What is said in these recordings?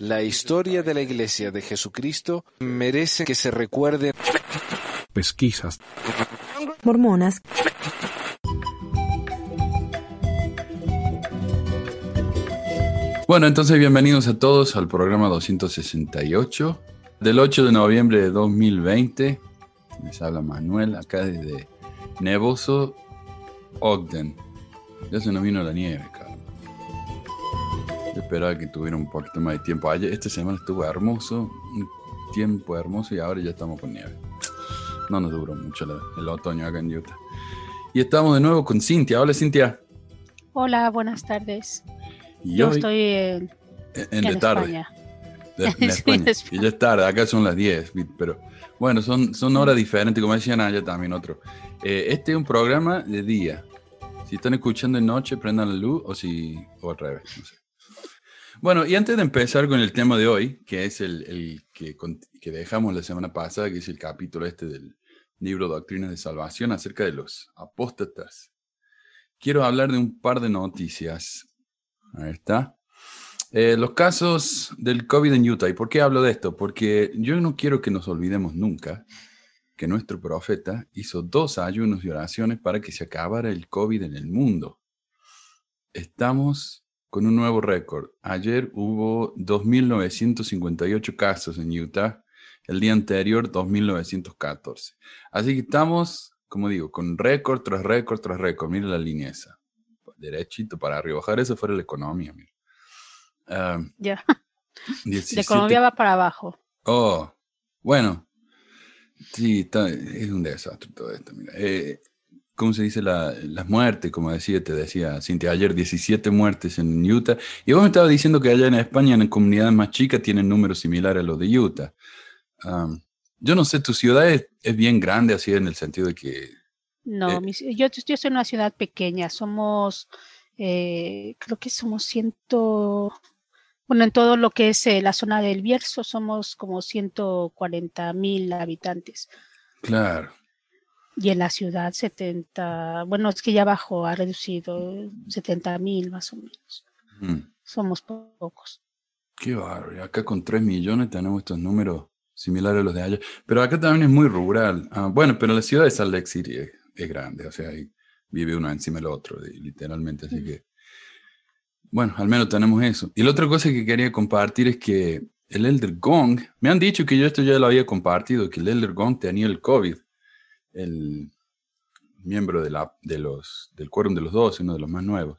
La historia de la Iglesia de Jesucristo merece que se recuerde. Pesquisas. Mormonas. Bueno, entonces bienvenidos a todos al programa 268 del 8 de noviembre de 2020. Les habla Manuel acá desde Nevoso, Ogden. Ya se nos vino la nieve, esperaba que tuviera un poquito más de tiempo. Ayer, esta semana estuvo hermoso, un tiempo hermoso y ahora ya estamos con nieve. No nos duró mucho la- el otoño acá en Utah. Y estamos de nuevo con Cintia. Hola Cintia. Hola, buenas tardes. Y Yo hoy- estoy en, en, en en de tarde. España. de, en España. Y ya es tarde, acá son las 10, pero bueno, son, son horas diferentes, como decían allá también otro. Eh, este es un programa de día. Si están escuchando de noche, prendan la luz o si o al revés. no sé. Bueno, y antes de empezar con el tema de hoy, que es el, que dejamos la semana pasada, que es el capítulo este del libro Doctrinas de Salvación acerca de los apóstatas, quiero hablar de un par de noticias. Ahí está. Eh, los casos del COVID en Utah. ¿Y por qué hablo de esto? Porque yo no quiero que nos olvidemos nunca que nuestro profeta hizo dos ayunos y oraciones para que se acabara el COVID en el mundo. Estamos con un nuevo récord. Ayer hubo 2.958 casos en Utah. El día anterior, 2.914. Así que estamos, como digo, con récord tras récord tras récord. Mira la línea esa. Derechito para arriba. Ojalá eso fuera la economía. Ah, Ya, 17 la economía va para abajo. Oh, bueno. Sí, está- es un desastre todo esto. Mira. Eh, ¿Cómo se dice? La- las muertes, como decía, te decía Cintia, ayer 17 muertes en Utah. Y vos me estabas diciendo que allá en España, en comunidades más chicas, tienen números similares a los de Utah. Yo no sé, tu ciudad es, es bien grande, así en el sentido de que... No, Eh. yo, yo estoy en una ciudad pequeña. Somos, eh, creo que somos ciento, bueno, en todo lo que es eh, la zona del Bierzo somos como 140 mil habitantes. Claro. Y en la ciudad 70, bueno, es que ya abajo ha reducido 70 mil más o menos. Mm, Somos po- pocos. qué bárbaro. Acá con 3 millones tenemos estos números similares a los de allá. Pero acá también es muy rural. Ah, bueno, pero la ciudad de Salt Lake City es, es grande, o sea, ahí vive uno encima del otro, literalmente. Así que, bueno, al menos tenemos eso. Y la otra cosa que quería compartir es que el Elder Gong, me han dicho que yo esto ya lo había compartido, que el Elder Gong tenía el COVID, el miembro de la, de los, del Quórum de los Dos, uno de los más nuevos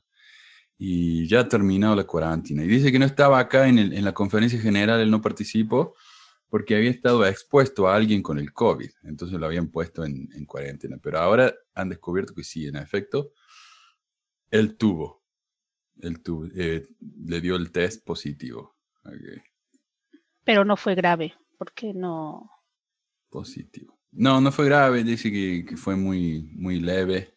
y ya ha terminado la cuarentena. Y dice que no estaba acá en, el- en la conferencia general, él no participó porque había estado expuesto a alguien con el COVID, entonces lo habían puesto en, en cuarentena. Pero ahora han descubierto que sí, en efecto, él tuvo, él tuvo, eh, le dio el test positivo. Pero no fue grave, porque no, positivo. No, no fue grave, dice que, fue muy, muy leve.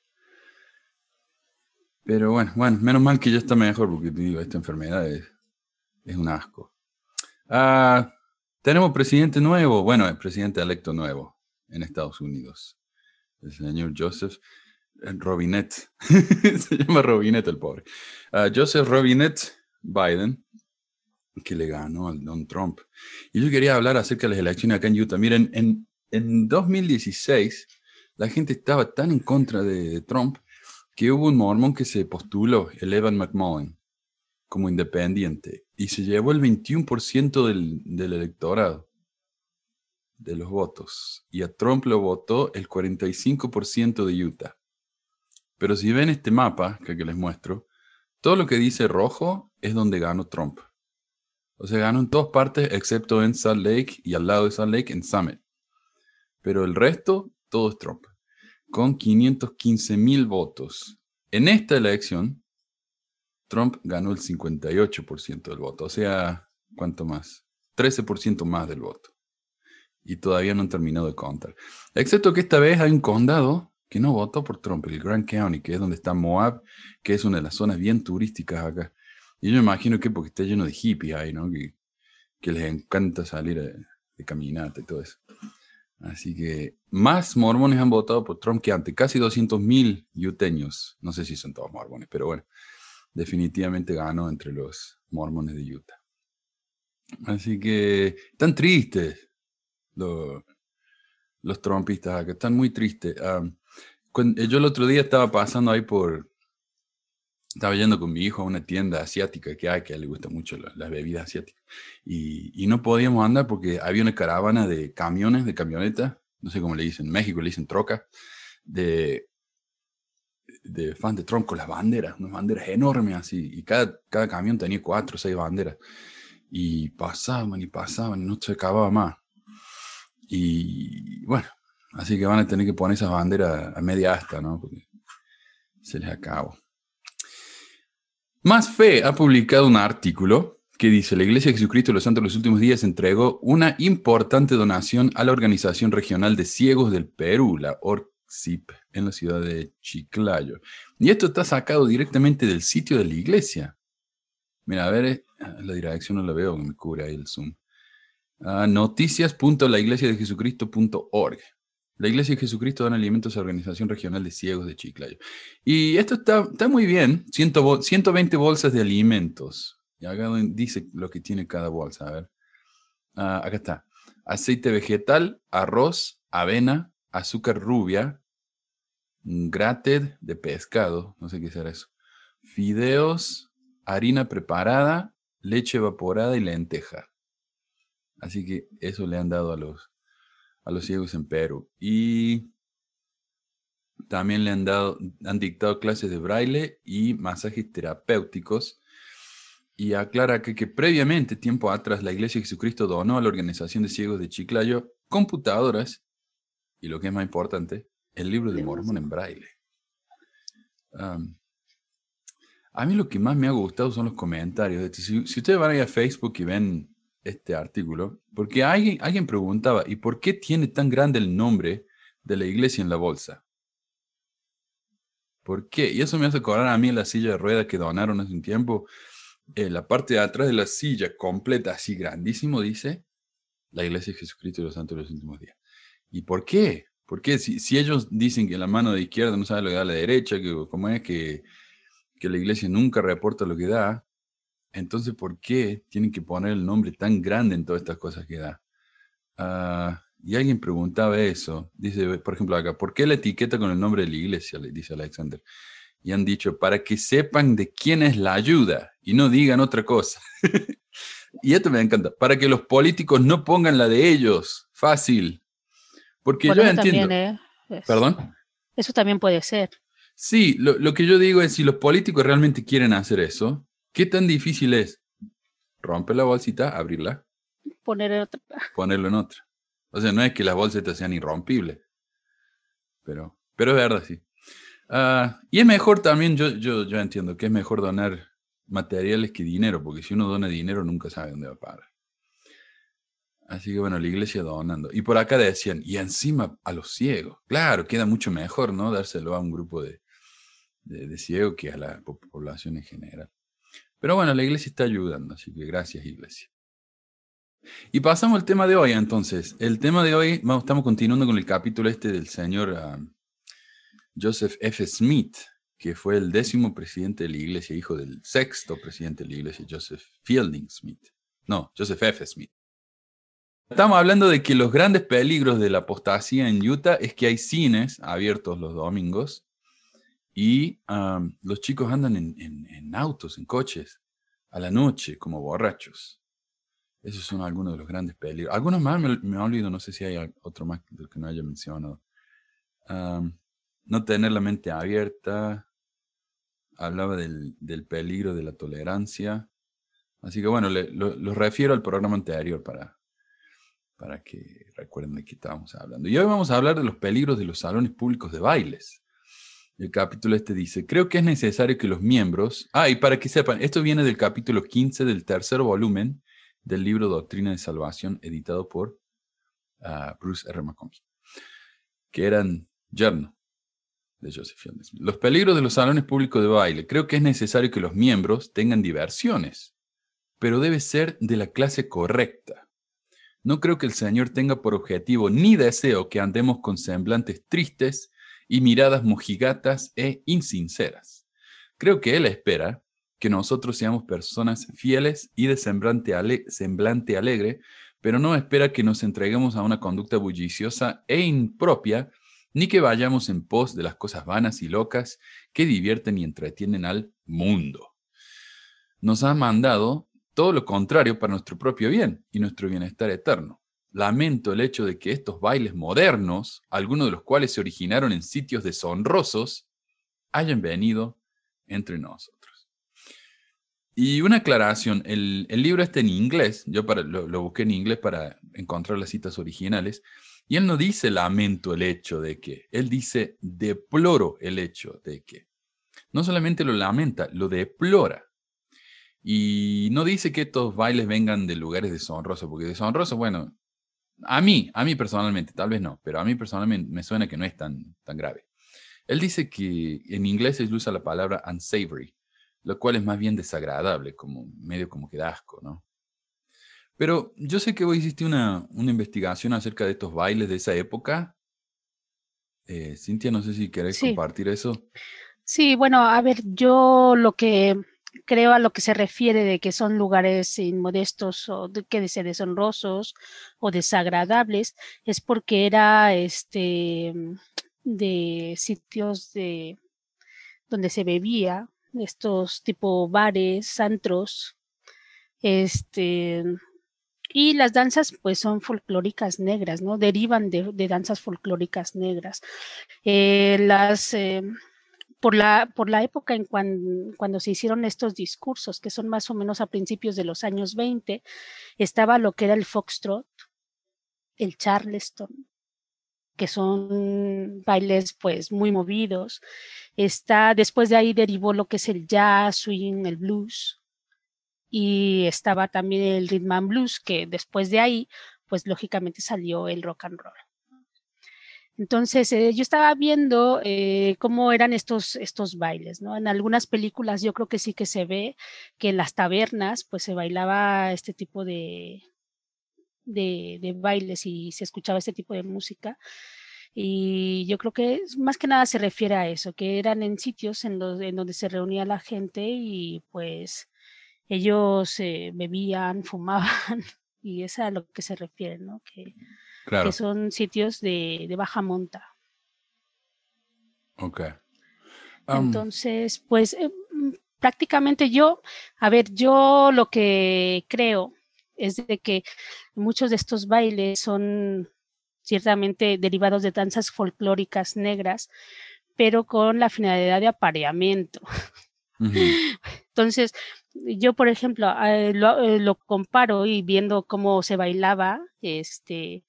Pero bueno, bueno, menos mal que ya está mejor, porque te digo, esta enfermedad es, es un asco. Ah, tenemos presidente nuevo, bueno, el presidente electo nuevo en Estados Unidos. El señor Joseph eh, Robinette. Se llama Robinette el pobre. Ah, Joseph Robinette Biden, que le ganó al Don Trump. Y yo quería hablar acerca de las elecciones acá en Utah. Miren, en, en 2016 la gente estaba tan en contra de, Trump que hubo un mormón que se postuló, el Evan McMullen, como independiente, y se llevó el 21% del, del electorado, de los votos, y a Trump lo votó el 45% de Utah. Pero si ven este mapa que, que les muestro, todo lo que dice rojo es donde ganó Trump. O sea, ganó en todas partes excepto en Salt Lake y al lado de Salt Lake en Summit. Pero el resto, todo es Trump. Con 515 mil votos. En esta elección, Trump ganó el 58% del voto. O sea, ¿cuánto más? 13% más del voto. Y todavía no han terminado de contar. Excepto que esta vez hay un condado que no votó por Trump, el Grand County, que es donde está Moab, que es una de las zonas bien turísticas acá. Y yo me imagino que porque está lleno de hippies ahí, ¿no? Que, que les encanta salir de, de caminata y todo eso. Así que más mormones han votado por Trump que antes. Casi 200.000 yuteños. No sé si son todos mormones, pero bueno. definitivamente ganó entre los mormones de Utah. Así que están tristes los, los trompistas acá, están muy tristes. Ah, yo el otro día estaba pasando ahí por, estaba yendo con mi hijo a una tienda asiática que hay, que a él le gusta mucho las bebidas asiáticas, y, no podíamos andar porque había una caravana de camiones, de camionetas, no sé cómo le dicen, en México le dicen troca, de, de fan de Trump con las banderas, unas banderas enormes así, y cada, cada camión tenía cuatro o seis banderas, y pasaban y pasaban y no se acababa más. Y bueno, así que van a tener que poner esas banderas a media asta, ¿no? Porque se les acabó. Más Fe ha publicado un artículo que dice, la Iglesia de Jesucristo de los Santos de los Últimos Días entregó una importante donación a la Organización Regional de Ciegos del Perú, la ORCIP, en la ciudad de Chiclayo. Y esto está sacado directamente del sitio de la iglesia. Mira, a ver, eh, la dirección no la veo, me cubre ahí el Zoom. Uh, noticias.laiglesiadejesucristo.org. La Iglesia de Jesucristo da alimentos a la Organización Regional de Ciegos de Chiclayo. Y esto está, está muy bien, 120 bolsas de alimentos. Y acá dice lo que tiene cada bolsa. A ver. Ah, acá está. Aceite vegetal, arroz, avena, azúcar rubia, grated de pescado, no sé qué será eso. Fideos, harina preparada, leche evaporada y lenteja. Así que eso le han dado a los, a los ciegos en Perú. Y también le han dado, han dictado clases de braille y masajes terapéuticos. Y aclara que, que previamente, tiempo atrás, la Iglesia de Jesucristo donó a la Organización de Ciegos de Chiclayo computadoras y lo que es más importante, el libro de Mormón en braille. a mí lo que más me ha gustado son los comentarios. Si, si ustedes van a Facebook y ven este artículo, porque alguien, alguien preguntaba, ¿y por qué tiene tan grande el nombre de la iglesia en la bolsa? ¿Por qué? Y eso me hace acordar a mí la silla de rueda que donaron hace un tiempo. Eh, la parte de atrás de la silla, completa, así grandísimo, dice la iglesia de Jesucristo y los santos de los últimos días. ¿Y por qué? Porque si, si ellos dicen que la mano de izquierda no sabe lo que da la derecha, que como es que, que la iglesia nunca reporta lo que da, entonces, ¿por qué tienen que poner el nombre tan grande en todas estas cosas que da? Ah, y alguien preguntaba eso. Dice, por ejemplo, acá, ¿por qué la etiqueta con el nombre de la iglesia? Le dice Alexander. Y han dicho, para que sepan de quién es la ayuda y no digan otra cosa. y esto me encanta, para que los políticos no pongan la de ellos. Fácil. Porque yo entiendo. ¿eh? ¿Perdón? Eso también puede ser. Sí, lo, lo que yo digo es, si los políticos realmente quieren hacer eso, ¿Qué tan difícil es? Romper la bolsita, abrirla. Poner en otra. Ponerlo en otra. O sea, no es que las bolsitas sean irrompibles. Pero, pero es verdad, sí. Ah, y es mejor también, yo, yo, yo entiendo que es mejor donar materiales que dinero, porque si uno dona dinero nunca sabe dónde va a parar. Así que bueno, la iglesia donando. Y por acá decían, y encima a los ciegos. Claro, queda mucho mejor, ¿no? Dárselo a un grupo de, de, de ciegos que a la población en general. Pero bueno, la iglesia está ayudando, así que gracias iglesia. Y pasamos al tema de hoy entonces. El tema de hoy, estamos continuando con el capítulo este del señor ah, Joseph F. Smith, que fue el décimo presidente de la iglesia, hijo del sexto presidente de la iglesia, Joseph Fielding Smith. No, Joseph F. Smith. Estamos hablando de que los grandes peligros de la apostasía en Utah es que hay cines abiertos los domingos y los chicos andan en, autos, en coches, a la noche, como borrachos. Esos son algunos de los grandes peligros. Algunos más me, me olvido, no sé si hay otro más del que no haya mencionado. no tener la mente abierta. Hablaba del, peligro de la tolerancia. Así que bueno, los refiero al programa anterior para, para que recuerden de qué estábamos hablando. Y hoy vamos a hablar de los peligros de los salones públicos de bailes. El capítulo este dice, creo que es necesario que los miembros, ah, y para que sepan, esto viene del capítulo 15 del tercer volumen del libro Doctrina de Salvación, editado por ah, Bruce R. McConkie, que eran yerno de Joseph Fielding Los peligros de los salones públicos de baile. Creo que es necesario que los miembros tengan diversiones, pero debe ser de la clase correcta. No creo que el Señor tenga por objetivo ni deseo que andemos con semblantes tristes y miradas mojigatas e insinceras. Creo que Él espera que nosotros seamos personas fieles y de semblante, semblante alegre, pero no espera que nos entreguemos a una conducta bulliciosa e impropia, ni que vayamos en pos de las cosas vanas y locas que divierten y entretienen al mundo. Nos ha mandado todo lo contrario para nuestro propio bien y nuestro bienestar eterno. Lamento el hecho de que estos bailes modernos, algunos de los cuales se originaron en sitios deshonrosos, hayan venido entre nosotros. Y una aclaración, el, libro está en inglés, yo para, lo, busqué en inglés para encontrar las citas originales, y él no dice lamento el hecho de que, él dice deploro el hecho de que. No solamente lo lamenta, lo deplora. Y no dice que estos bailes vengan de lugares deshonrosos, porque deshonrosos, bueno, a mí, a mí personalmente, tal vez no, pero a mí personalmente me suena que no es tan, tan grave. Él dice que en inglés él usa la palabra unsavory, lo cual es más bien desagradable, como medio como que da asco, ¿no? Pero yo sé que vos hiciste una, una investigación acerca de estos bailes de esa época. Eh, Cintia, no sé si querés compartir eso. Sí, bueno, a ver, yo lo que creo a lo que se refiere de que son lugares inmodestos o que de deshonrosos o desagradables es porque era este de sitios de donde se bebía estos tipo bares, antros, este, y las danzas pues son folclóricas negras, ¿no? Derivan de, danzas folclóricas negras. Eh, las, eh, por, la, por la época en cuando se hicieron estos discursos, que son más o menos a principios de los años 20, estaba lo que era el foxtrot, el charleston, que son bailes pues muy movidos. Está, después de ahí derivó lo que es el jazz, swing, el blues. Y estaba también el rhythm and blues, que después de ahí, pues lógicamente salió el rock and roll. Entonces, eh, yo estaba viendo eh, cómo eran estos, estos bailes, ¿no? En algunas películas yo creo que sí que se ve que en las tabernas, pues se bailaba este tipo de, de, bailes y se escuchaba este tipo de música. Y yo creo que más que nada se refiere a eso, que eran en sitios en, donde se reunía la gente y pues ellos eh, bebían, fumaban y es a lo que se refiere, ¿no? Que son sitios de, de, baja monta. Ok. Entonces, pues eh, prácticamente yo, a ver, yo lo que creo es de que muchos de estos bailes son ciertamente derivados de danzas folclóricas negras, pero con la finalidad de apareamiento. Entonces, yo, por ejemplo, eh, eh, lo, comparo y viendo cómo se bailaba, este,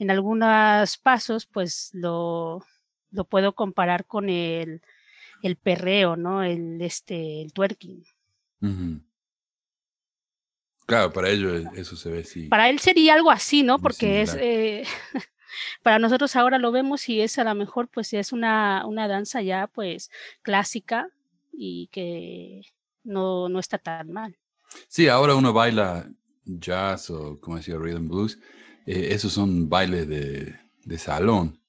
en algunos pasos, pues lo, lo puedo comparar con el, el perreo, ¿no? El, este, el twerking. Claro, para ellos eso se ve así. Para él sería algo así, ¿no? Porque es, eh, para nosotros ahora lo vemos y es a lo mejor pues es una, una danza ya pues clásica y que no, no está tan mal. Sí, ahora uno baila jazz o como decía rhythm blues, eh, esos son bailes de, de, salón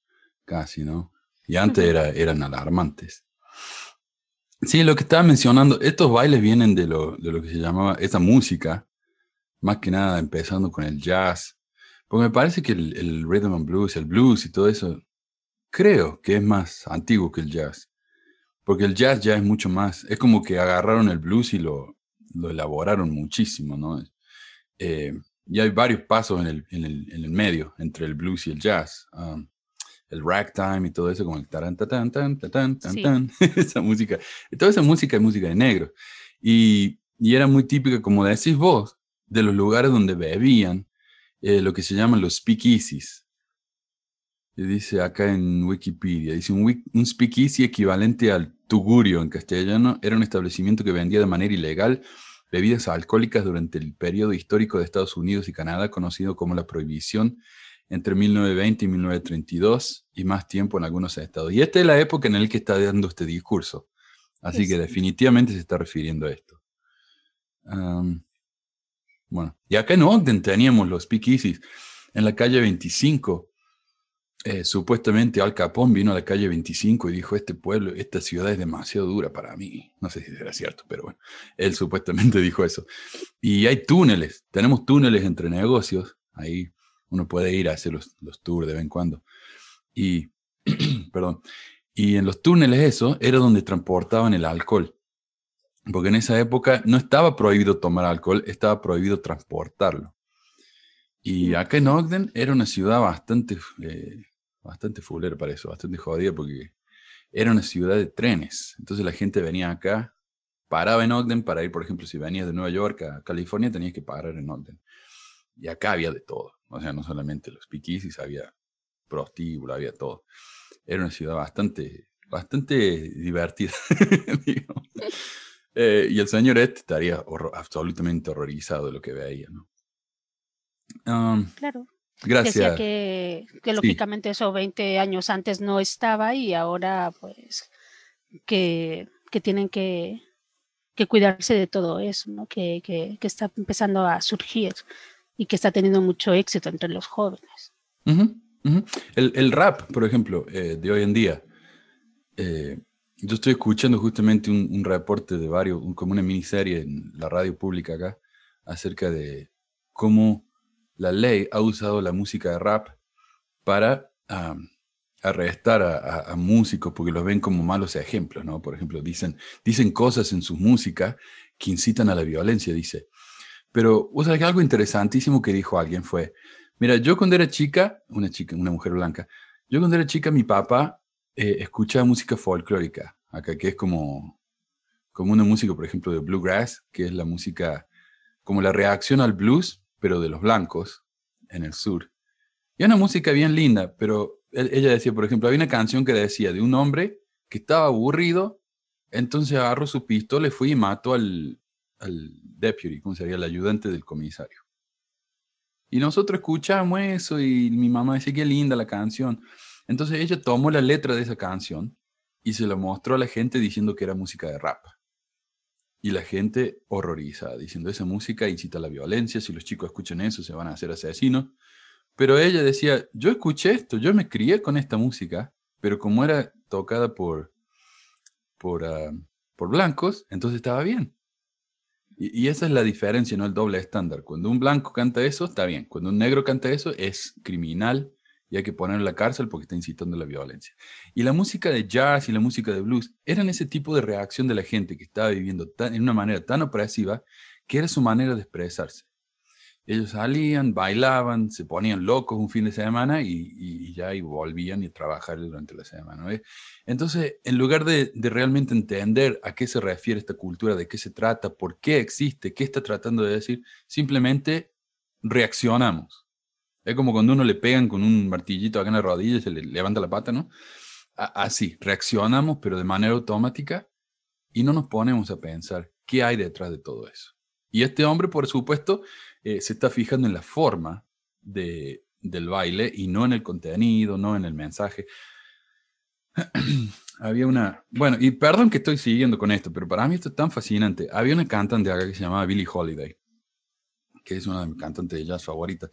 casi, ¿no? Y antes era, eran alarmantes. Sí, lo que estaba mencionando, estos bailes vienen de lo, de lo que se llamaba, esta música más que nada empezando con el jazz, porque me parece que el, rhythm and blues, el blues y todo eso, creo que es más antiguo que el jazz, porque el jazz ya es mucho más, es como que agarraron el blues y lo, lo elaboraron muchísimo, ¿no? Eh, y hay varios pasos en el, en, el, en el, medio entre el blues y el jazz. Um, el ragtime y todo eso, como el taran, tan, tan, tan, tan, tan, esa música. Toda esa música es música de negro. Y, y era muy típica, como decís vos, de los lugares donde bebían, eh, lo que se llaman los speakeasies. dice acá en Wikipedia, dice un, un speakeasy equivalente al tugurio en castellano, era un establecimiento que vendía de manera ilegal bebidas alcohólicas durante el periodo histórico de Estados Unidos y Canadá, conocido como la prohibición entre 1920 y 1932 y más tiempo en algunos estados. Y esta es la época en la que está dando este discurso. Así que definitivamente se está refiriendo a esto. Bueno, y acá en Ogden teníamos los speakeasies en la calle 25. Eh, supuestamente Al Capón vino a la calle 25 y dijo, este pueblo, esta ciudad es demasiado dura para mí. No sé si era cierto, pero bueno, él supuestamente dijo eso. Y hay túneles, tenemos túneles entre negocios, ahí uno puede ir a hacer los, los tours de vez en cuando. Y, perdón, y en los túneles eso era donde transportaban el alcohol. Porque en esa época no estaba prohibido tomar alcohol, estaba prohibido transportarlo. Y acá en Ogden era una ciudad bastante, eh, bastante fulera para eso, bastante jodida porque era una ciudad de trenes. Entonces la gente venía acá, paraba en Ogden para ir, por ejemplo, si venías de Nueva York a California, tenías que parar en Ogden. Y acá había de todo. O sea, no solamente los piquisis, había prostíbulo, había todo. Era una ciudad bastante, bastante divertida. Eh, y el señor Ed estaría absolutamente horrorizado de lo que veía, ¿no? claro. Gracias. Decía que, que lógicamente eso 20 años antes no estaba y ahora pues que, que tienen que, que, cuidarse de todo eso, ¿no? Que, que, está empezando a surgir y que está teniendo mucho éxito entre los jóvenes. El, el, rap, por ejemplo, eh, de hoy en día, eh, yo estoy escuchando justamente un, un reporte de varios, como una miniserie en la radio pública acá, acerca de cómo la ley ha usado la música de rap para arrestar a, músicos porque los ven como malos ejemplos, ¿no? Por ejemplo, dicen, dicen cosas en su música que incitan a la violencia, dice. Pero, o algo interesantísimo que dijo alguien fue, mira, yo cuando era chica, una chica, una mujer blanca, yo cuando era chica, mi papá eh, escucha música folclórica, acá que es como, como una música, por ejemplo, de bluegrass, que es la música, como la reacción al blues, pero de los blancos en el sur. Y una música bien linda, pero ella decía, por ejemplo, había una canción que decía de un hombre que estaba aburrido, entonces agarró su pistola, fue y mató al, al deputy, como sería el ayudante del comisario. Y nosotros escuchamos eso y mi mamá decía, qué linda la canción. Entonces ella tomó la letra de esa canción y se la mostró a la gente diciendo que era música de rap. Y la gente horroriza, diciendo esa música incita a la violencia, si los chicos escuchan eso se van a hacer asesinos. Pero ella decía, yo escuché esto, yo me crié con esta música, pero como era tocada por, por, ah, por blancos, entonces estaba bien. Y, esa es la diferencia, no el doble estándar. Cuando un blanco canta eso, está bien. Cuando un negro canta eso, es criminal y hay que ponerlo en la cárcel porque está incitando la violencia. Y la música de jazz y la música de blues eran ese tipo de reacción de la gente que estaba viviendo en una manera tan opresiva que era su manera de expresarse. Ellos salían, bailaban, se ponían locos un fin de semana y, ya y volvían y trabajar durante la semana. Entonces, en lugar de realmente entender a qué se refiere esta cultura, de qué se trata, por qué existe, qué está tratando de decir, simplemente reaccionamos es como cuando uno le pegan con un martillito acá en la rodilla y se le levanta la pata, ¿no? Así, reaccionamos, pero de manera automática y no nos ponemos a pensar qué hay detrás de todo eso. Y este hombre, por supuesto, eh, se está fijando en la forma de, del baile y no en el contenido, no en el mensaje. Había una, bueno, y perdón que estoy siguiendo con esto, pero para mí esto es tan fascinante. Había una cantante acá que se llamaba Billie Holiday, que es una de mis cantantes de jazz favoritas.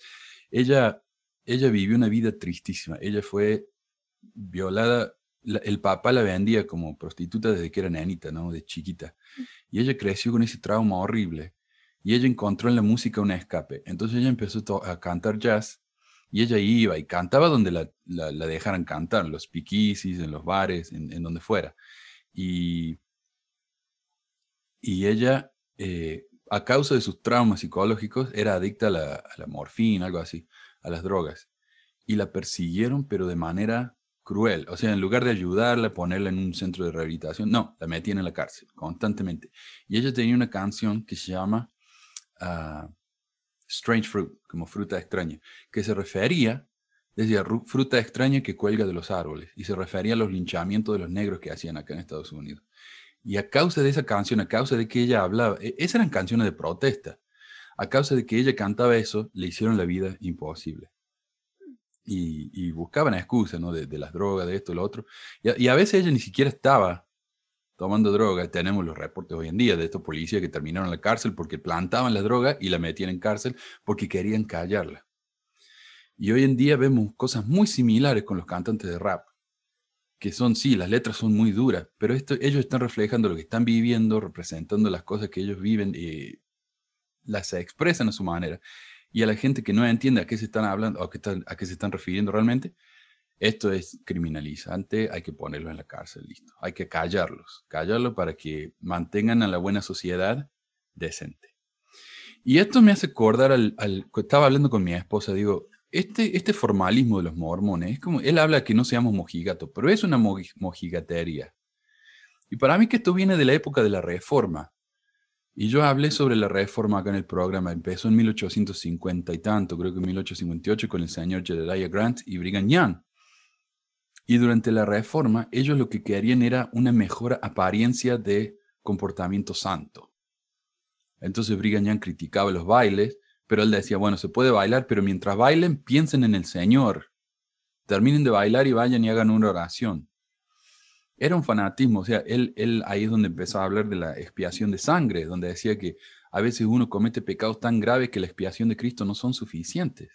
Ella, ella vivió una vida tristísima. Ella fue violada. el papá la vendía como prostituta desde que era nenita, ¿no? De chiquita. Y ella creció con ese trauma horrible. Y ella encontró en la música un escape. Entonces ella empezó a cantar jazz. Y ella iba y cantaba donde la, la, dejaran cantar, en los piquisis, en los bares, en, donde fuera. Y, y ella eh, a causa de sus traumas psicológicos, era adicta a la, morfina, algo así, a las drogas. Y la persiguieron, pero de manera cruel. O sea, en lugar de ayudarla, ponerla en un centro de rehabilitación, no, la metían en la cárcel constantemente. Y ella tenía una canción que se llama ah, Strange Fruit, como fruta extraña, que se refería, decía, fruta extraña que cuelga de los árboles, y se refería a los linchamientos de los negros que hacían acá en Estados Unidos. Y a causa de esa canción, a causa de que ella hablaba, e, esas eran canciones de protesta, a causa de que ella cantaba eso, le hicieron la vida imposible. Y, buscaban excusas, ¿no? De, las drogas, de esto, lo otro. Y a, veces ella ni siquiera estaba tomando droga. Tenemos los reportes hoy en día de estos policías que terminaron en la cárcel porque plantaban la droga y la metían en cárcel porque querían callarla. Y hoy en día vemos cosas muy similares con los cantantes de rap, que son, sí, las letras son muy duras, pero esto, ellos están reflejando lo que están viviendo, representando las cosas que ellos viven y las expresan a su manera. Y a la gente que no entiende a qué se están hablando o a qué, a qué se están refiriendo realmente, esto es criminalizante, hay que ponerlos en la cárcel, listo. Hay que callarlos, callarlos para que mantengan a la buena sociedad decente. Y esto me hace acordar al, al estaba hablando con mi esposa, digo, este, este formalismo de los mormones, es como, él habla que no seamos mojigatos, pero es una mojigatería. Y para mí que esto viene de la época de la reforma. Y yo hablé sobre la reforma acá en el programa. Empezó en 1850 y tanto, creo que en 1858, con el señor Jedediah Grant y Brigham Young. Y durante la reforma, ellos lo que querían era una mejor apariencia de comportamiento santo. Entonces Brigham Young criticaba los bailes, pero él decía, bueno, se puede bailar, pero mientras bailen, piensen en el Señor. Terminen de bailar y vayan y hagan una oración. Era un fanatismo, o sea, él, él ahí es donde empezó a hablar de la expiación de sangre, donde decía que a veces uno comete pecados tan graves que la expiación de Cristo no son suficientes.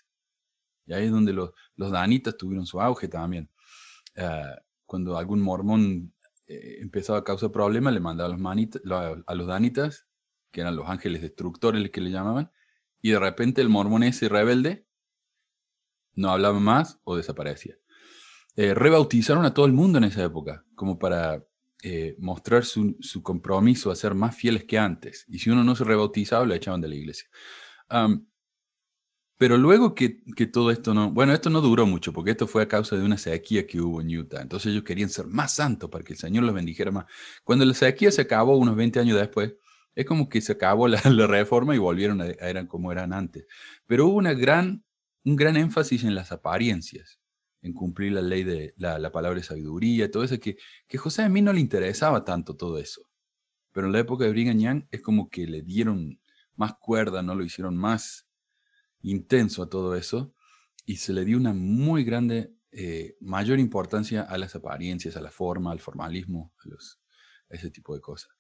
Y ahí es donde los, danitas tuvieron su auge también. Ah, cuando algún mormón eh, empezaba a causar problemas, le mandaba a los, a los danitas, que eran los ángeles destructores que le llamaban, y de repente el mormón ese rebelde no hablaba más o desaparecía. Eh, rebautizaron a todo el mundo en esa época, como para eh, mostrar su, compromiso a ser más fieles que antes. Y si uno no se rebautizaba, lo echaban de la iglesia. pero luego que, que, todo esto no, bueno, esto no duró mucho, porque esto fue a causa de una sequía que hubo en Utah. Entonces ellos querían ser más santos para que el Señor los bendijera más. Cuando la sequía se acabó unos 20 años después, es como que se acabó la, reforma y volvieron a, eran como eran antes. Pero hubo una gran, un gran énfasis en las apariencias, en cumplir la ley de la, palabra de sabiduría, todo eso, que, que José a mí no le interesaba tanto todo eso. Pero en la época de Brigham es como que le dieron más cuerda, ¿no? Lo hicieron más intenso a todo eso y se le dio una muy grande, eh, mayor importancia a las apariencias, a la forma, al formalismo, a ese tipo de cosas.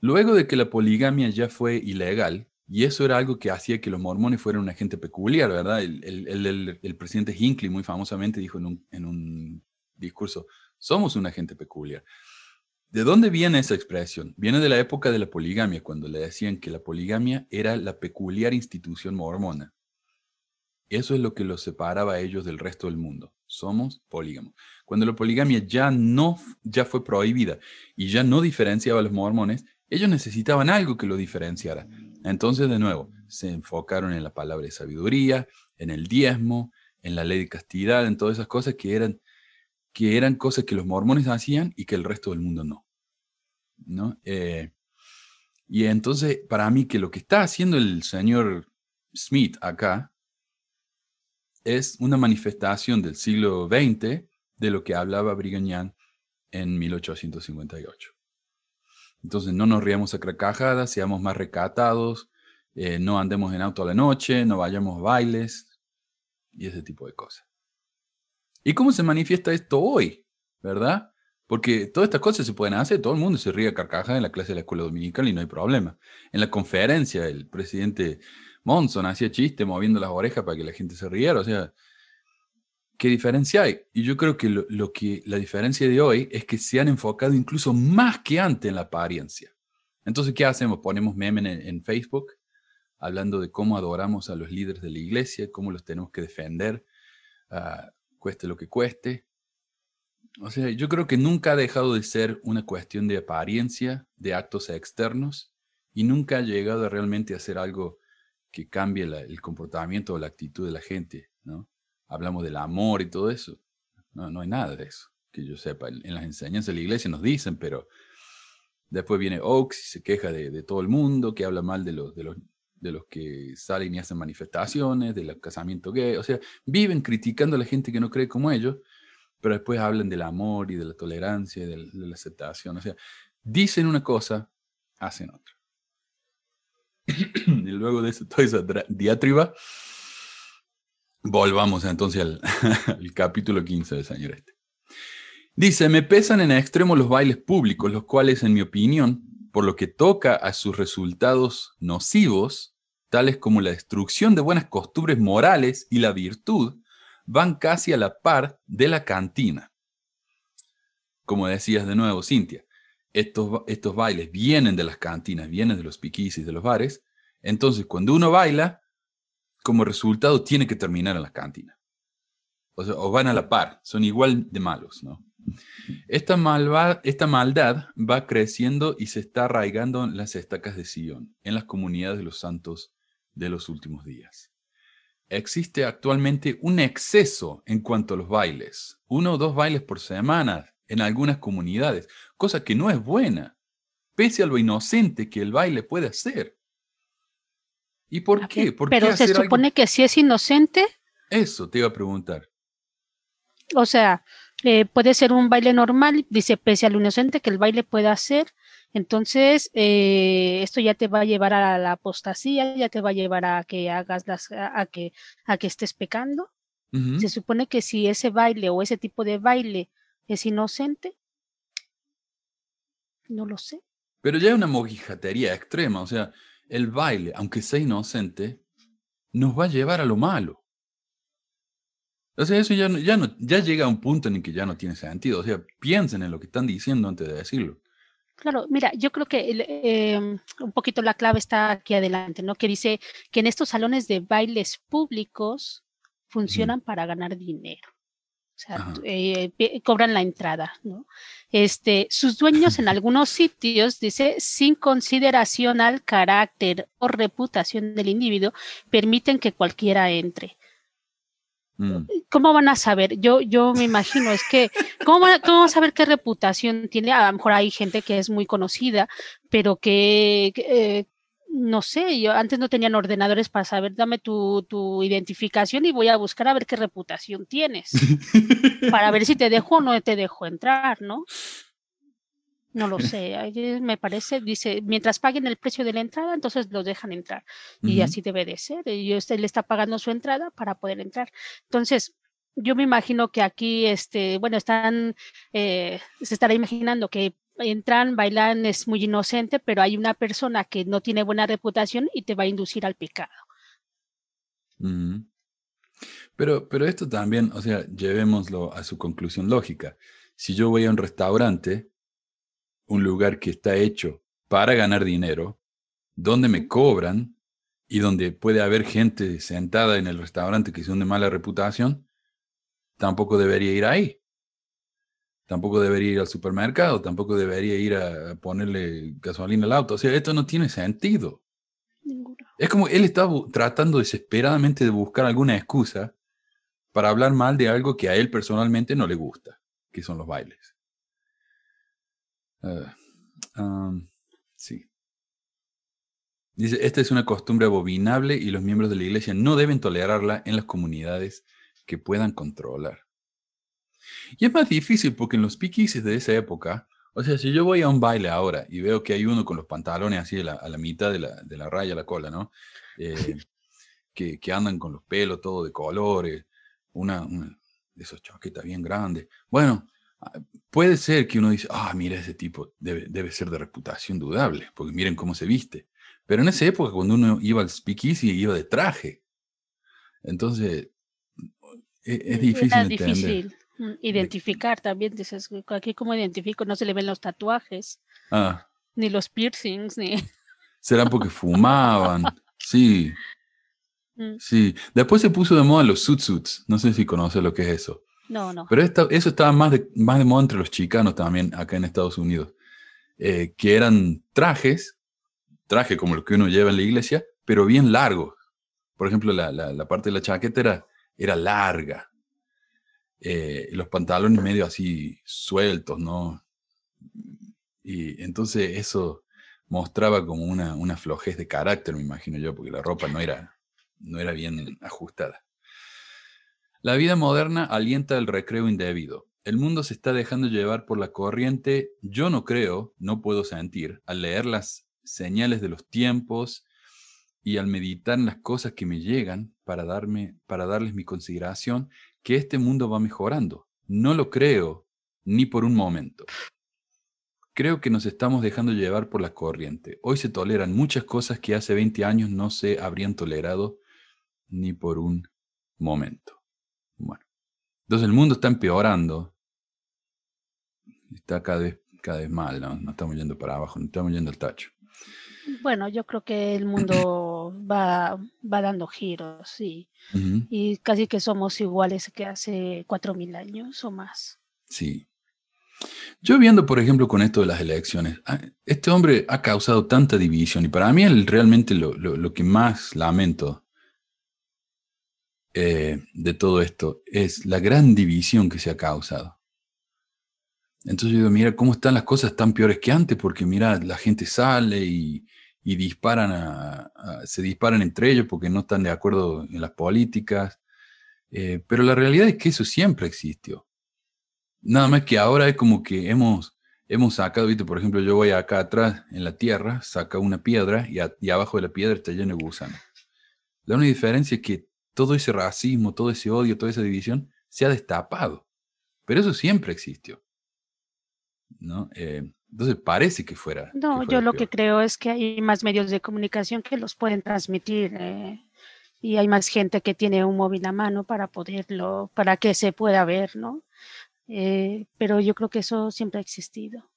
Luego de que la poligamia ya fue ilegal, y eso era algo que hacía que los mormones fueran una gente peculiar, ¿verdad? El, presidente Hinckley muy famosamente dijo en un, en un discurso, somos una gente peculiar. ¿De dónde viene esa expresión? Viene de la época de la poligamia, cuando le decían que la poligamia era la peculiar institución mormona. Eso es lo que los separaba a ellos del resto del mundo. Somos polígamos. Cuando la poligamia ya no ya fue prohibida y ya no diferenciaba a los mormones, ellos necesitaban algo que lo diferenciara. Entonces, de nuevo, se enfocaron en la palabra de sabiduría, en el diezmo, en la ley de castidad, en todas esas cosas que eran, que eran cosas que los mormones hacían y que el resto del mundo no. ¿no? Eh, y entonces, para mí, que lo que está haciendo el señor Smith acá es una manifestación del siglo XX de lo que hablaba Brigham Young en 1858. Entonces no nos riamos a carcajadas, seamos más recatados, eh, no andemos en auto a la noche, no vayamos a bailes y ese tipo de cosas. ¿Y cómo se manifiesta esto hoy? ¿Verdad? Porque todas estas cosas se pueden hacer, todo el mundo se ríe a carcajadas en la clase de la escuela dominical y no hay problema. En la conferencia, el presidente Monson hacía chiste moviendo las orejas para que la gente se riera, o sea, ¿Qué diferencia hay? Y yo creo que lo, que la diferencia de hoy es que se han enfocado incluso más que antes en la apariencia. Entonces, ¿qué hacemos? Ponemos memes en, Facebook hablando de cómo adoramos a los líderes de la iglesia, cómo los tenemos que defender, ah, cueste lo que cueste. O sea, yo creo que nunca ha dejado de ser una cuestión de apariencia, de actos externos, y nunca ha llegado realmente a ser algo que cambie el comportamiento o la actitud de la gente. Hablamos del amor y todo eso. No, no hay nada de eso, que yo sepa. En, las enseñanzas de la iglesia nos dicen, pero después viene Oaks y se queja de, todo el mundo, que habla mal de los, de, los, de los que salen y hacen manifestaciones, del casamiento gay. O sea, viven criticando a la gente que no cree como ellos, pero después hablan del amor y de la tolerancia y de, la aceptación. O sea, dicen una cosa, hacen otra. y luego de eso, toda esa diatriba, Volvamos entonces al, capítulo 15 del Señor este. Dice, me pesan en extremo los bailes públicos, los cuales, en mi opinión, por lo que toca a sus resultados nocivos, tales como la destrucción de buenas costumbres morales y la virtud, van casi a la par de la cantina. Como decías de nuevo, Cintia, estos, estos bailes vienen de las cantinas, vienen de los piquis y de los bares. Entonces, cuando uno baila, como resultado tiene que terminar en las cantinas. O, o van a la par, son igual de malos, ¿no? Esta, esta maldad va creciendo y se está arraigando en las estacas de Sion, en las comunidades de los santos de los últimos días. Existe actualmente un exceso en cuanto a los bailes, uno o dos bailes por semana en algunas comunidades, cosa que no es buena, pese a lo inocente que el baile puede ser. ¿Y por qué? Pero se supone que si es inocente. Eso te iba a preguntar. O sea, eh, puede ser un baile normal, dice, pese a lo inocente que el baile pueda ser, entonces eh, esto ya te va a llevar a la apostasía, ya te va a llevar a que hagas las, a que, a que estés pecando. Se supone que si ese baile o ese tipo de baile es inocente, no lo sé. Pero ya hay una mojijatería extrema, o sea, el baile, aunque sea inocente, nos va a llevar a lo malo. O sea, eso ya, ya, no, ya llega a un punto en el que ya no tiene sentido. O sea, piensen en lo que están diciendo antes de decirlo. Claro, mira, yo creo que em, un poquito la clave está aquí adelante, ¿no? Que dice que en estos salones de bailes públicos funcionan para ganar dinero. O sea, eh, cobran la entrada, ¿no? Este, sus dueños en algunos sitios, dice, sin consideración al carácter o reputación del individuo, permiten que cualquiera entre. Mm. ¿Cómo van a saber? Yo, yo me imagino, es que, ¿cómo van, a saber qué reputación tiene? A lo mejor hay gente que es muy conocida, pero que, eh, no sé, yo antes no tenían ordenadores para saber, dame tu, tu, identificación y voy a buscar a ver qué reputación tienes, para ver si te dejo o no te dejo entrar, ¿no? No lo sé, me parece, dice, mientras paguen el precio de la entrada, entonces los dejan entrar. Y así debe de ser. Y usted le está pagando su entrada para poder entrar. Entonces, yo me imagino que aquí, este, bueno, están, eh, se estará imaginando que entran, bailan, es muy inocente, pero hay una persona que no tiene buena reputación y te va a inducir al pecado. Pero, pero esto también, o sea, llevémoslo a su conclusión lógica. Si yo voy a un restaurante, un lugar que está hecho para ganar dinero, donde me cobran y donde puede haber gente sentada en el restaurante que son de mala reputación, tampoco debería ir ahí. Tampoco debería ir al supermercado, tampoco debería ir a ponerle gasolina al auto. O sea, esto no tiene sentido. Es como él está tratando desesperadamente de buscar alguna excusa para hablar mal de algo que a él personalmente no le gusta, que son los bailes. Ah, sí. Dice, esta es una costumbre abominable y los miembros de la iglesia no deben tolerarla en las comunidades que puedan controlar. Y es más difícil porque en los piquises de esa época, o sea, si yo voy a un baile ahora y veo que hay uno con los pantalones así a la, mitad de la, de la, raya, la cola, ¿no? Eh, que, que, andan con los pelos todo de colores, una, una de esos chaquetas bien grandes. Bueno, puede ser que uno dice, ah, mira, ese tipo debe, debe, ser de reputación dudable, porque miren cómo se viste. Pero en esa época, cuando uno iba al speakeasy, iba de traje. Entonces, e, es, difícil. Es difícil mm, identificar también. Dices, aquí como identifico, no se le ven los tatuajes, ah. ni los piercings, ni... Será porque fumaban, sí. Mm. Sí, después se puso de moda los suit suits. No sé si conoces lo que es eso. No, no. Pero eso estaba más de, más de moda entre los chicanos también, acá en Estados Unidos, eh, que eran trajes, traje como los que uno lleva en la iglesia, pero bien largos. Por ejemplo, la, la, parte de la chaqueta era, era larga. Eh, los pantalones medio así sueltos, ¿no? Y entonces eso mostraba como una, una flojez de carácter, me imagino yo, porque la ropa no era, no era bien ajustada. La vida moderna alienta el recreo indebido. El mundo se está dejando llevar por la corriente. Yo no creo, no puedo sentir, al leer las señales de los tiempos y al meditar en las cosas que me llegan para, darme, para darles mi consideración, que este mundo va mejorando. No lo creo ni por un momento. Creo que nos estamos dejando llevar por la corriente. Hoy se toleran muchas cosas que hace 20 años no se habrían tolerado ni por un momento. Bueno, entonces el mundo está empeorando. Está cada vez, cada vez mal, ¿no? No estamos yendo para abajo, no estamos yendo al tacho. Bueno, yo creo que el mundo va, va dando giros, sí. Ujú. Y casi que somos iguales que hace cuatro mil años o más. Sí. Yo viendo, por ejemplo, con esto de las elecciones, ah, este hombre ha causado tanta división y para mí el, realmente lo, lo- lo que más lamento eh, de todo esto es la gran división que se ha causado. Entonces yo digo, mira cómo están las cosas tan peores que antes, porque mira, la gente sale y, y disparan a- a- se disparan entre ellos porque no están de acuerdo en las políticas. Eh, pero la realidad es que eso siempre existió. Nada más que ahora es como que hemos, hemos sacado, ¿viste? por ejemplo, yo voy acá atrás en la tierra, saca una piedra y, a- y abajo de la piedra está lleno de gusanos. La única diferencia es que todo ese racismo, todo ese odio, toda esa división se ha destapado. Pero eso siempre existió. ¿no? Eh, entonces parece que fuera. que No, fuera yo lo que creo es que hay más medios de comunicación que los pueden transmitir eh, y hay más gente que tiene un móvil a mano para poderlo, para que se pueda ver, ¿no? Eh, pero yo creo que eso siempre ha existido.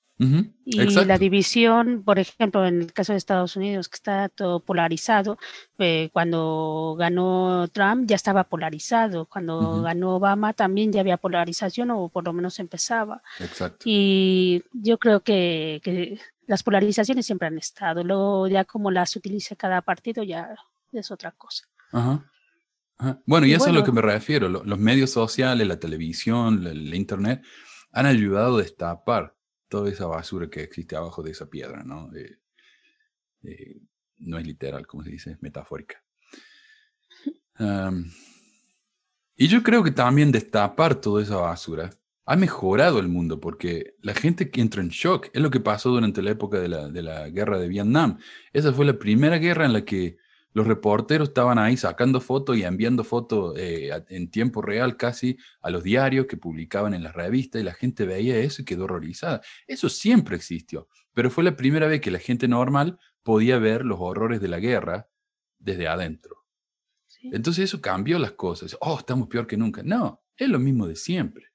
Y la división, por ejemplo, en el caso de Estados Unidos, que está todo polarizado, eh, cuando ganó Trump ya estaba polarizado, cuando ganó Obama también ya había polarización o por lo menos empezaba. Exacto. Y yo creo que, que las polarizaciones siempre han estado, luego ya como las utiliza cada partido ya es otra cosa. Ajá. Bueno, y eso es a lo que me refiero. lo- Los medios sociales, la televisión, la, la internet, han ayudado a destapar toda esa basura que existe abajo de esa piedra, ¿no? Eh, eh, no es literal, como se dice, es metafórica. Y yo creo que también destapar toda esa basura ha mejorado el mundo porque la gente que entra en shock es lo que pasó durante la época de la, de la guerra de Vietnam. Esa fue la primera guerra en la que los reporteros estaban ahí sacando fotos y enviando fotos eh, en tiempo real casi a los diarios que publicaban en las revistas y la gente veía eso y quedó horrorizada. Eso siempre existió, pero fue la primera vez que la gente normal podía ver los horrores de la guerra desde adentro. ¿sí? Entonces eso cambió las cosas. Oh, estamos peor que nunca. No, es lo mismo de siempre.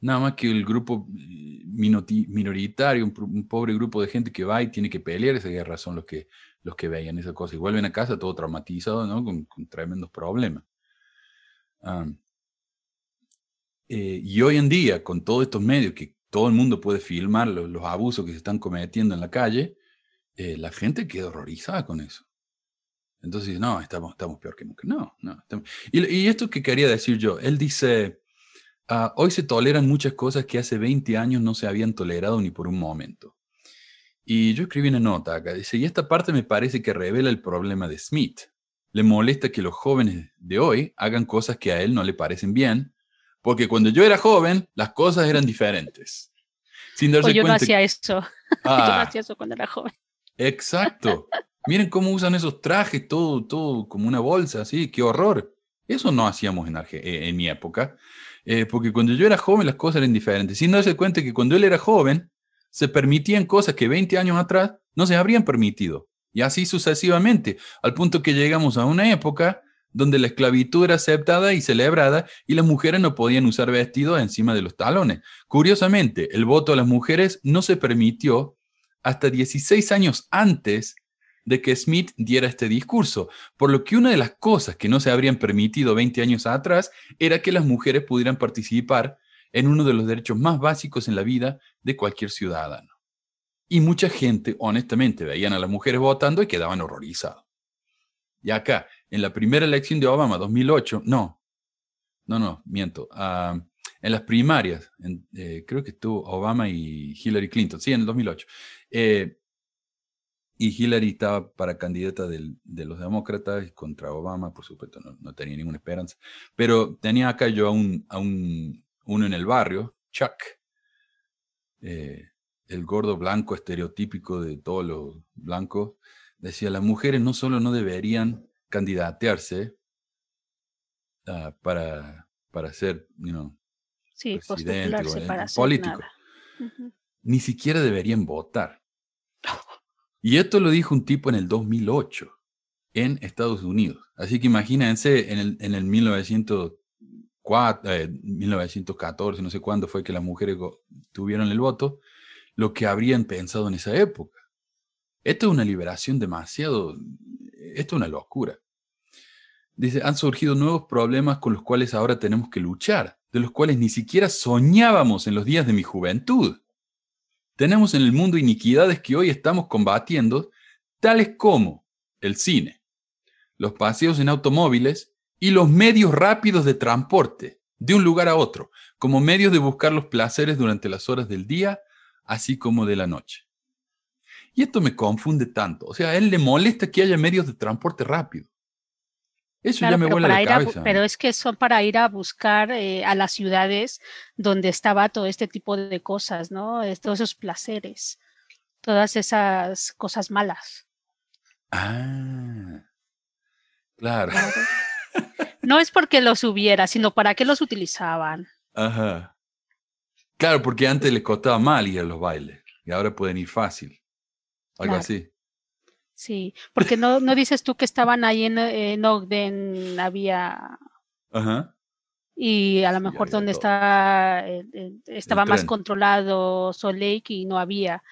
Nada más que el grupo minoti- minoritario, un pobre grupo de gente que va y tiene que pelear esa guerra son los que, los que veían esa cosa y vuelven a casa todo traumatizado, ¿no? Con, con tremendos problemas. Eh, y hoy en día, con todos estos medios que todo el mundo puede filmar los, abusos que se están cometiendo en la calle, eh, la gente queda horrorizada con eso. Entonces, no, estamos, estamos peor que nunca. No, no. Y, y esto que quería decir yo, él dice, ah, hoy se toleran muchas cosas que hace 20 años no se habían tolerado ni por un momento. Y yo escribí una nota acá, dice, y esta parte me parece que revela el problema de Smith. Le molesta que los jóvenes de hoy hagan cosas que a él no le parecen bien, porque cuando yo era joven, las cosas eran diferentes. Sin darse Pues yo no cuenta hacía eso, yo no Ah, hacía eso cuando era joven. Exacto. Miren cómo usan esos trajes, todo, todo como una bolsa, así, qué horror. Eso no hacíamos en, Arge- eh, en mi época, eh, porque cuando yo era joven las cosas eran diferentes. Sin darse cuenta que cuando él era joven, se permitían cosas que 20 años atrás no se habrían permitido. Y así sucesivamente, al punto que llegamos a una época donde la esclavitud era aceptada y celebrada y las mujeres no podían usar vestidos encima de los talones. Curiosamente, el voto a las mujeres no se permitió hasta 16 años antes de que Smith diera este discurso, por lo que una de las cosas que no se habrían permitido 20 años atrás era que las mujeres pudieran participar en uno de los derechos más básicos en la vida de cualquier ciudadano. Y mucha gente, honestamente, veían a las mujeres votando y quedaban horrorizados. Y acá, en la primera elección de Obama, 2008, no, no, no, miento, ah, en las primarias, en, eh, creo que estuvo Obama y Hillary Clinton, sí, en el 2008. eh, y Hillary estaba para candidata de los demócratas contra Obama, por supuesto, no, no tenía ninguna esperanza. Pero tenía acá yo a un, uno en el barrio, Chuck, eh, el gordo blanco estereotípico de todos los blancos, decía, las mujeres no solo no deberían candidatearse ah, para, para ser, you know, Sí, presidente o para político. ni siquiera deberían votar. Y esto lo dijo un tipo en el 2008 en Estados Unidos. Así que imagínense en el, en el 1904, 1914, eh, no sé cuándo fue que las mujeres tuvieron el voto, lo que habrían pensado en esa época. Esto es una liberación demasiado, esto es una locura. Dice, han surgido nuevos problemas con los cuales ahora tenemos que luchar, de los cuales ni siquiera soñábamos en los días de mi juventud. Tenemos en el mundo iniquidades que hoy estamos combatiendo, tales como el cine, los paseos en automóviles y los medios rápidos de transporte de un lugar a otro, como medios de buscar los placeres durante las horas del día, así como de la noche. Y esto me confunde tanto. O sea, a él le molesta que haya medios de transporte rápido. Eso ya me vuela la cabeza. pero es que son para ir a buscar eh, a las ciudades donde estaba todo este tipo de cosas, ¿no? Todos esos placeres, todas esas cosas malas. Ah, claro. No es porque los hubiera, sino para qué los utilizaban. Ajá. Claro, porque antes les costaba mal ir a los bailes y ahora pueden ir fácil. Algo así. Sí, porque no, no dices tú que estaban ahí en, en Ogden, había... Ajá. Y a lo mejor donde está, eh, eh, estaba más controlado Salt Lake y no había.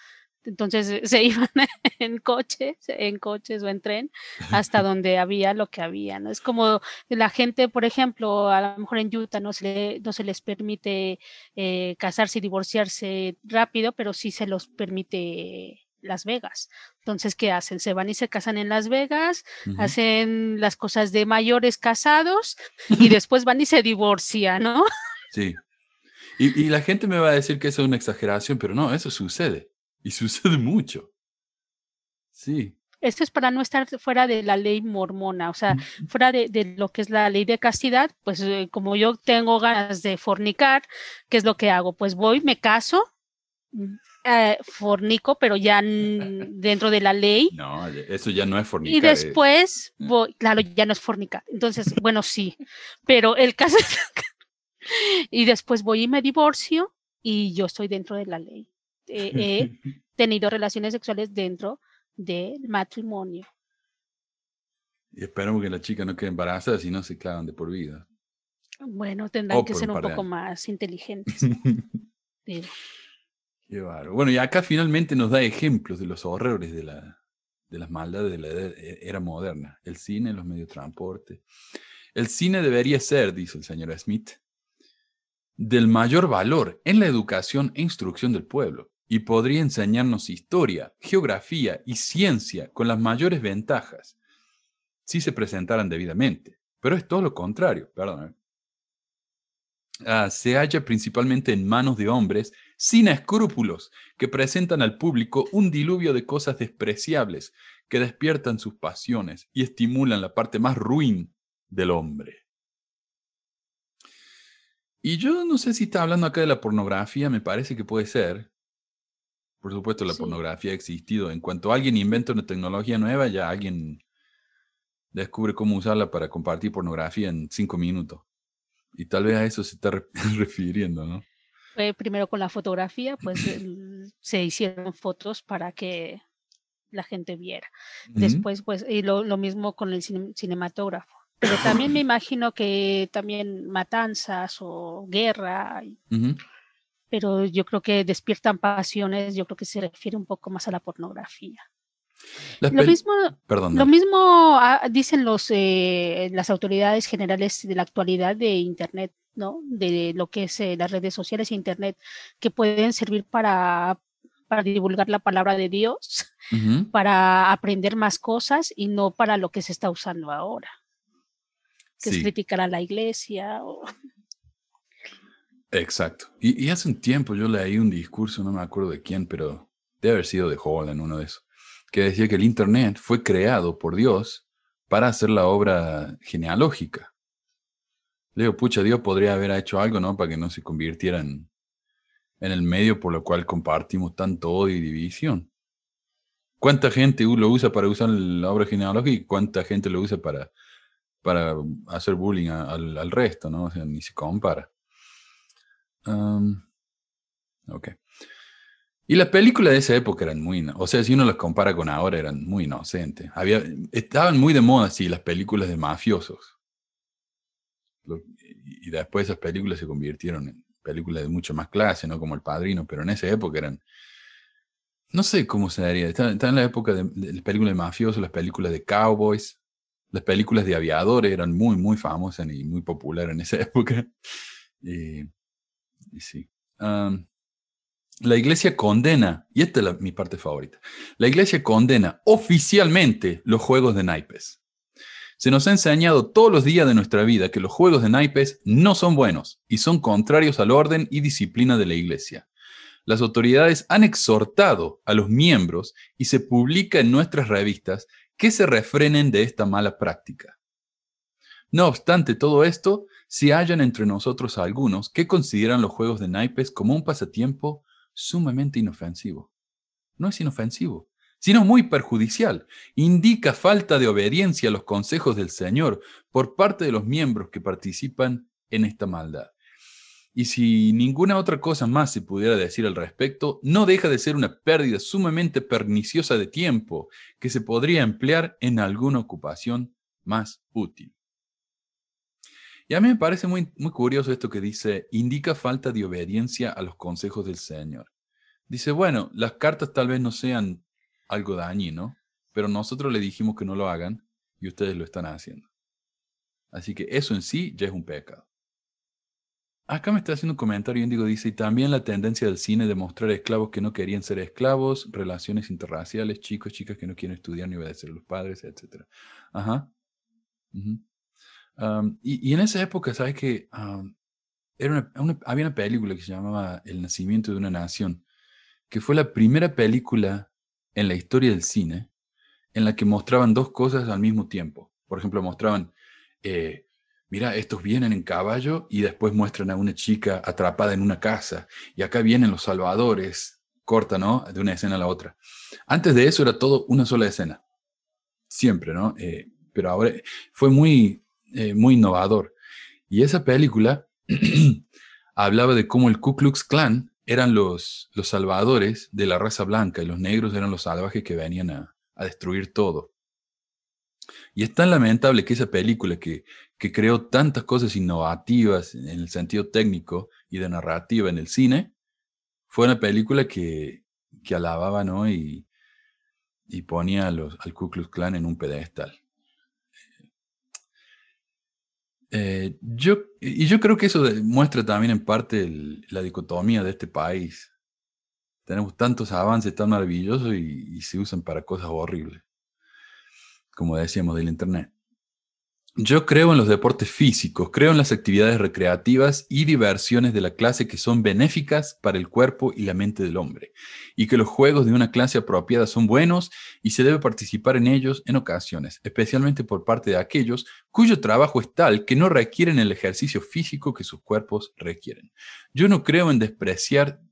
Entonces se iban en coches, en coches o en tren hasta donde había lo que había, ¿no? Es como la gente, por ejemplo, a lo mejor en Utah no se, no se les permite eh, casarse y divorciarse rápido, pero sí se los permite las Vegas. Entonces, ¿qué hacen? Se van y se casan en Las Vegas, hacen las cosas de mayores casados y después van y se divorcian, ¿no? Sí. Y, y, la gente me va a decir que eso es una exageración, pero no, eso sucede. Y sucede mucho. Sí. Esto es para no estar fuera de la ley mormona, o sea, fuera de, de lo que es la ley de castidad, pues eh, como yo tengo ganas de fornicar, ¿qué es lo que hago? Pues voy, me caso, eh, fornico, pero ya dentro de la ley. No, eso ya no es fornicar. Y después, eh. voy, claro, ya no es fornicar. Entonces, bueno, sí, pero el caso es y después voy y me divorcio y yo estoy dentro de la ley. he tenido relaciones sexuales dentro del matrimonio. Y esperamos que la chica no quede embarazada, si no se clavan de por vida. Bueno, tendrán que ser un poco más inteligentes. Qué Bueno, y acá finalmente nos da ejemplos de los horrores de, la, de las maldades de la e, era moderna. El cine, los medios de transporte. El cine debería ser, dice el señor Smith, del mayor valor en la educación e instrucción del pueblo y podría enseñarnos historia, geografía y ciencia con las mayores ventajas si se presentaran debidamente. Pero es todo lo contrario, perdón. ¿eh? Ah, se halla principalmente en manos de hombres sin escrúpulos, que presentan al público un diluvio de cosas despreciables que despiertan sus pasiones y estimulan la parte más ruin del hombre. Y yo no sé si está hablando acá de la pornografía, me parece que puede ser. Por supuesto, la pornografía ha existido. En cuanto alguien inventa una tecnología nueva, ya alguien descubre cómo usarla para compartir pornografía en cinco minutos. Y tal vez a eso se está refiriendo, ¿no? Fue primero con la fotografía, pues se hicieron fotos para que la gente viera. Después, pues, y lo, mismo con el cinematógrafo. Pero también me imagino que también matanzas o guerra. Pero yo creo que despiertan pasiones, yo creo que se refiere un poco más a la pornografía. lo mismo, lo mismo ah, dicen los, eh, las autoridades generales de la actualidad de Internet. ¿no? De lo que es eh, las redes sociales e Internet, que pueden servir para, para divulgar la palabra de Dios, para aprender más cosas y no para lo que se está usando ahora, que es criticar a la iglesia. Exacto. Y, hace un tiempo yo leí un discurso, no me acuerdo de quién, pero debe haber sido de Holland, uno de esos, que decía que el Internet fue creado por Dios para hacer la obra genealógica. Leo, pucha, Dios podría haber hecho algo, ¿no? Para que no se convirtiera en, el medio por lo cual compartimos tanto odio y división. ¿Cuánta gente lo usa para usar la obra genealógica y cuánta gente lo usa para, para hacer bullying al, resto, ¿no? O sea, ni se compara. Ok. Y las películas de esa época eran muy, o sea, si uno las compara con ahora, eran muy inocentes. Había, estaban muy de moda, sí, las películas de mafiosos. Lo- y después esas películas se convirtieron en películas de mucho más clase, ¿no? Como El Padrino, pero en esa época eran, no sé cómo se daría, está, está en la época de, de las películas de mafiosos, las películas de cowboys, las películas de aviadores eran muy, muy famosas y muy populares en esa época. Y, y sí. La iglesia condena, y esta es la- mi parte favorita, la iglesia condena oficialmente los juegos de naipes. Se nos ha enseñado todos los días de nuestra vida que los juegos de naipes no son buenos y son contrarios al orden y disciplina de la iglesia. Las autoridades han exhortado a los miembros y se publica en nuestras revistas que se refrenen de esta mala práctica. No obstante todo esto, se hallan entre nosotros algunos que consideran los juegos de naipes como un pasatiempo sumamente inofensivo. No es inofensivo, sino muy perjudicial. Indica falta de obediencia a los consejos del Señor por parte de los miembros que participan en esta maldad. Y si ninguna otra cosa más se pudiera decir al respecto, no deja de ser una pérdida sumamente perniciosa de tiempo que se podría emplear en alguna ocupación más útil. Y a mí me parece muy, muy curioso esto que dice, indica falta de obediencia a los consejos del Señor. Dice, bueno, las cartas tal vez no sean algo dañino, pero nosotros le dijimos que no lo hagan y ustedes lo están haciendo. Así que eso en sí ya es un pecado. Acá me está haciendo un comentario Índigo, dice, y también la tendencia del cine de mostrar esclavos que no querían ser esclavos, relaciones interraciales, chicos, chicas que no quieren estudiar ni obedecer a los padres, etc. Ajá. Ujú. Y, en esa época, ¿sabes? Um, era una- había una película que se llamaba El nacimiento de una nación, que fue la primera película en la historia del cine en la que mostraban dos cosas al mismo tiempo. Por ejemplo, mostraban, eh, mira, estos vienen en caballo y después muestran a una chica atrapada en una casa. Y acá vienen los salvadores, corta, ¿no? De una escena a la otra. Antes de eso era todo una sola escena. Siempre, ¿no? Eh, pero ahora fue muy, eh, muy innovador. Y esa película hablaba de cómo el Ku Klux Klan eran los, los salvadores de la raza blanca y los negros eran los salvajes que venían a, a destruir todo. Y es tan lamentable que esa película que, que creó tantas cosas innovativas en el sentido técnico y de narrativa en el cine, fue una película que, que alababa ¿no? y, y ponía a los, al Ku Klux Klan en un pedestal. Eh, yo, y yo creo que eso muestra también en parte la dicotomía de este país. Tenemos tantos avances tan maravillosos y, y se usan para cosas horribles, como decíamos del Internet. Yo creo en los deportes físicos, creo en las actividades recreativas y diversiones de la clase que son benéficas para el cuerpo y la mente del hombre, y que los juegos de una clase apropiada son buenos y se debe participar en ellos en ocasiones, especialmente por parte de aquellos cuyo trabajo es tal que no requieren el ejercicio físico que sus cuerpos requieren. Yo no creo en despreciar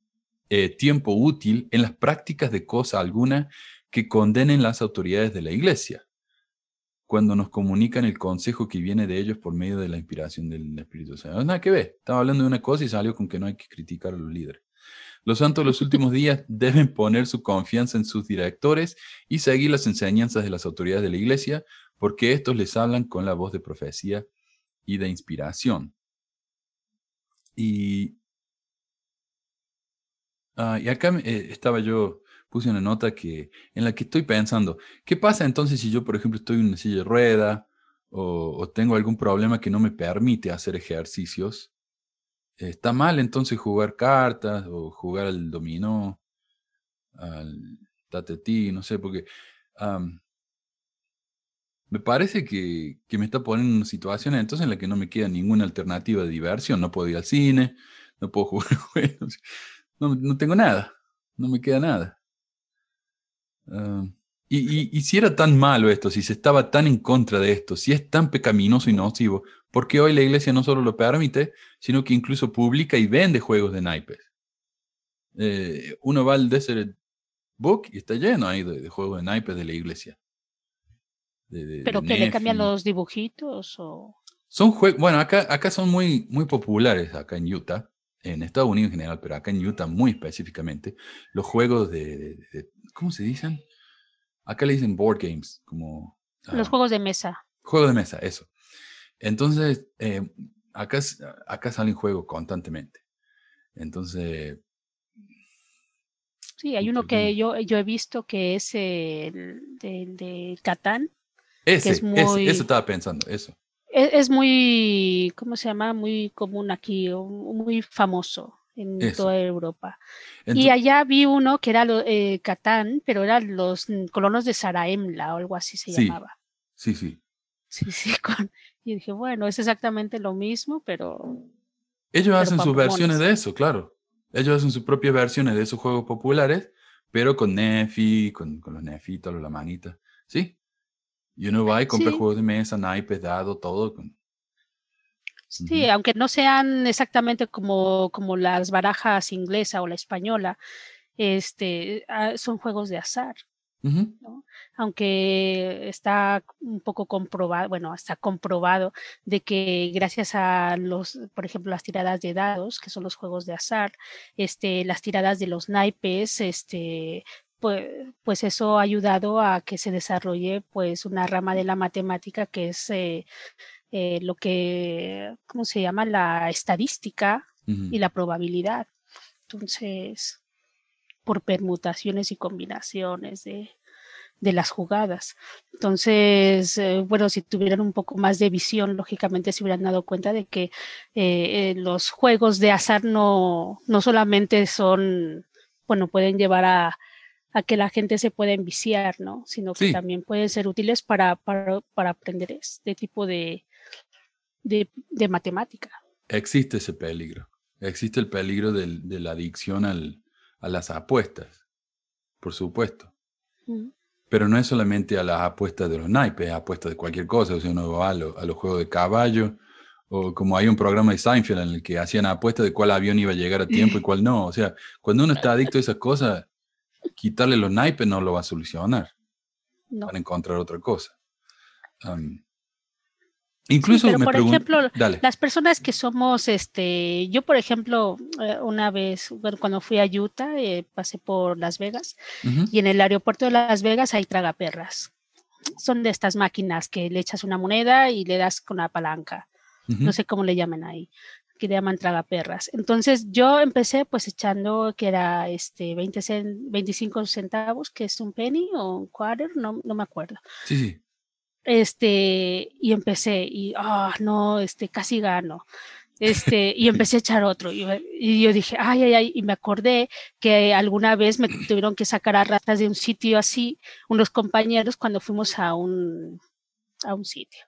eh, tiempo útil en las prácticas de cosa alguna que condenen las autoridades de la iglesia cuando nos comunican el consejo que viene de ellos por medio de la inspiración del Espíritu Santo. Nada que ver, estaba hablando de una cosa y salió con que no hay que criticar a los líderes. Los santos de los últimos días deben poner su confianza en sus directores y seguir las enseñanzas de las autoridades de la iglesia, porque estos les hablan con la voz de profecía y de inspiración. Y, ah, y acá eh, estaba yo, puse una nota que, en la que estoy pensando, ¿qué pasa entonces si yo, por ejemplo, estoy en una silla de rueda o, tengo algún problema que no me permite hacer ejercicios? ¿Está mal entonces jugar cartas o jugar al dominó, al tatetí, no sé, porque me parece que, que me está poniendo en una situación entonces en la que no me queda ninguna alternativa de diversión. No puedo ir al cine, no puedo jugar juegos, no, no tengo nada, no me queda nada. Ah, y, y- y si era tan malo esto, si se estaba tan en contra de esto, si es tan pecaminoso y nocivo, ¿por qué hoy la iglesia no solo lo permite, sino que incluso publica y vende juegos de naipes? Eh, uno va al Desert Book y está lleno ahí de, de juegos de naipes de la iglesia. De- de- de ¿Pero que le cambian los dibujitos o...? Son juegos, bueno, acá, acá son muy, muy populares, acá en Utah. En Estados Unidos en general, pero acá en Utah muy específicamente, los juegos de, de- de- ¿cómo se dicen? Acá le dicen board games, como... Los ah, juegos de mesa. Juego de mesa, eso. Entonces, eh, acá, acá salen juegos constantemente. Entonces, Sí, hay uno que yo, yo he visto que es el de, de Catán. ese, es ese, muy- eso estaba pensando, eso. Es, es muy, ¿cómo se llama? Muy común aquí, muy famoso en Eso. toda Europa. y allá vi uno que era lo- eh, Catán, pero eran los colonos de Saraemla o algo así se Sí. llamaba. sí, sí. Sí, sí. con- y dije, bueno, es exactamente lo mismo, pero Ellos hacen sus versiones de eso, claro. Ellos hacen sus propias versiones de esos juegos populares, pero con Nefi, con, con los Nefitos, la manita, ¿sí? Y uno va y compra Sí. juegos de mesa, naipes, dado, todo. Sí, aunque no sean exactamente como, como las barajas inglesa o la española, este, ah, son juegos de azar. Aunque está un poco comprobado, bueno, está comprobado de que gracias a los, por ejemplo, las tiradas de dados, que son los juegos de azar, este, las tiradas de los naipes, este, pues, pues eso ha ayudado a que se desarrolle pues una rama de la matemática que es eh, eh, lo que, ¿cómo se llama? La estadística y la probabilidad. Entonces, por permutaciones y combinaciones de, de las jugadas. Entonces, eh, bueno, si tuvieran un poco más de visión, lógicamente se hubieran dado cuenta de que eh, los juegos de azar no, no solamente son, bueno, pueden llevar a, a que la gente se pueda enviciar, ¿no? Sino que Sí. también pueden ser útiles para, para, para aprender este tipo de, de, de matemática. Existe ese peligro. Existe el peligro del- de la adicción al- a las apuestas, por supuesto. Mm. Pero no es solamente a las apuestas de los naipes, es apuestas de cualquier cosa. O sea, uno va a, lo- a los juegos de caballo, o como hay un programa de Seinfeld en el que hacían apuestas de cuál avión iba a llegar a tiempo y cuál no. O sea, cuando uno está adicto a esas cosas, quitarle los naipes no lo va a solucionar. No. Van a encontrar otra cosa. Am, incluso pero me por ejemplo, Dale. Las personas que somos, este, yo por ejemplo, eh, una vez, cuando fui a Utah, eh, pasé por Las Vegas Ujú, y en el aeropuerto de Las Vegas hay tragaperras. Son de estas máquinas que le echas una moneda y le das con la palanca. ujú. No sé cómo le llaman ahí, que le llaman tragaperras. Entonces yo empecé pues echando que era este 20 cen- 25 centavos, que es un penny o un quarter, no, no me acuerdo Sí, sí. este, y empecé, y, ah, no, este, casi gano. Este, y empecé a echar otro. Y, y yo dije, ay, ay, ay, y me acordé que alguna vez me tuvieron que sacar a ratas de un sitio así, unos compañeros, cuando fuimos a un, a un sitio.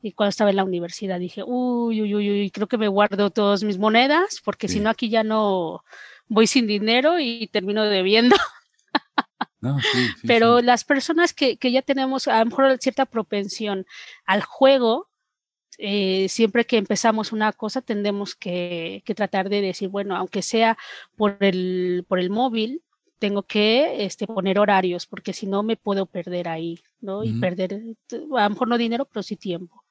Y cuando estaba en la universidad dije, uy, uy, uy, uy, creo que me guardo todas mis monedas, porque si Sí. no aquí ya no voy sin dinero y termino debiendo. No, sí, sí, Pero las personas que, que ya tenemos a lo mejor cierta propensión al juego, eh, siempre que empezamos una cosa tendemos que, que tratar de decir, bueno, aunque sea por el, por el móvil, tengo que este, poner horarios, porque si no me puedo perder ahí, ¿no? Y perder, a lo mejor no dinero, pero sí tiempo.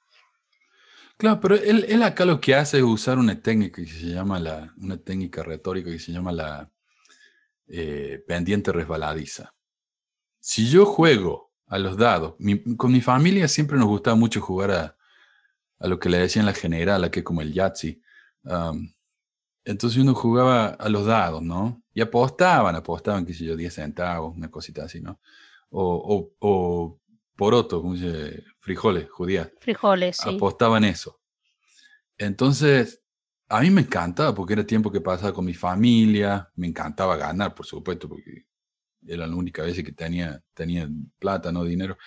Claro, pero él, acá lo que hace es usar una técnica que se llama la, una técnica retórica que se llama la eh, pendiente resbaladiza. Si yo juego a los dados, con mi familia siempre nos gustaba mucho jugar a, a lo que le decían la generala, que es como el Yahtzee. Entonces uno jugaba a los dados, ¿no? Y apostaban, apostaban, qué sé yo, 10 centavos, una cosita así, ¿no? O, o poroto, como se dice, frijoles, judías Frijoles, sí. apostaban eso. Entonces, a mí me encantaba porque era tiempo que pasaba con mi familia, me encantaba ganar, por supuesto, porque era la única vez que tenía, tenía plata, no dinero.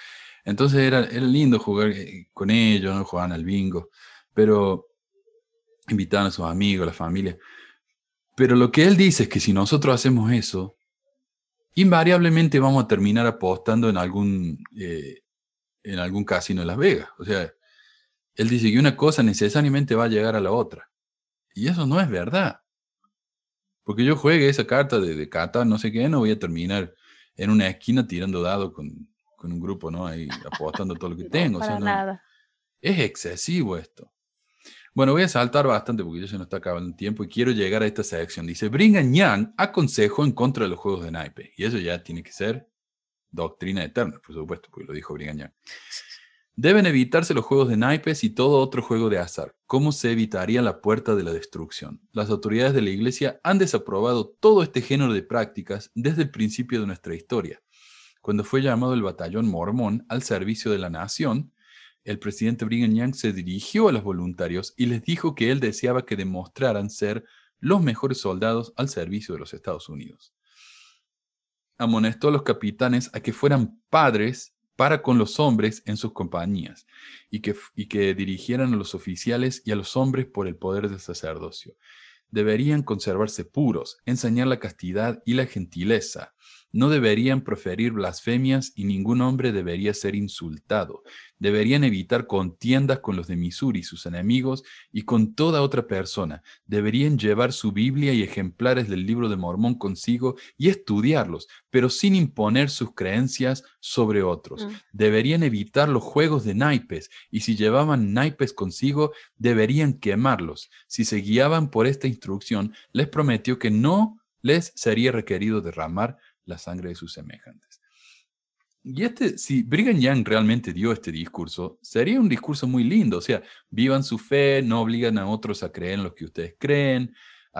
Entonces era, era lindo jugar eh, con ellos, ¿no? jugaban al bingo, pero invitaban a sus amigos, a la familia. Pero lo que él dice es que si nosotros hacemos eso, invariablemente vamos a terminar apostando en algún, eh, en algún casino de Las Vegas. O sea, él dice que una cosa necesariamente va a llegar a la otra. Y eso no es verdad. Porque yo juegue esa carta de, de Qatar, no sé qué, no voy a terminar en una esquina tirando dados con, con un grupo, ¿no? Ahí apostando todo lo que No, tengo. O sea, para no- nada. es excesivo esto. Bueno, voy a saltar bastante porque ya se nos está acabando el tiempo y quiero llegar a esta sección. Dice, Brigham Young aconsejó en contra de los juegos de naipe. Y eso ya tiene que ser doctrina eterna, por supuesto, porque lo dijo Brigham. Deben evitarse los juegos de naipes y todo otro juego de azar. ¿Cómo se evitaría la puerta de la destrucción? Las autoridades de la Iglesia han desaprobado todo este género de prácticas desde el principio de nuestra historia. Cuando fue llamado el batallón mormón al servicio de la nación, el presidente Brigham Young se dirigió a los voluntarios y les dijo que él deseaba que demostraran ser los mejores soldados al servicio de los Estados Unidos. Amonestó a los capitanes a que fueran padres para con los hombres en sus compañías y que, y que dirigieran a los oficiales y a los hombres por el poder del sacerdocio. Deberían conservarse puros, enseñar la castidad y la gentileza, no deberían proferir blasfemias y ningún hombre debería ser insultado. Deberían evitar contiendas con los de Missouri, sus enemigos, y con toda otra persona. Deberían llevar su Biblia y ejemplares del libro de Mormón consigo y estudiarlos, pero sin imponer sus creencias sobre otros. Mm. Deberían evitar los juegos de naipes, y si llevaban naipes consigo, deberían quemarlos. Si se guiaban por esta instrucción, les prometió que no les sería requerido derramar la sangre de sus semejantes. Y este, si Brigham Young realmente dio este discurso, sería un discurso muy lindo. O sea, vivan su fe, no obligan a otros a creer en lo que ustedes creen,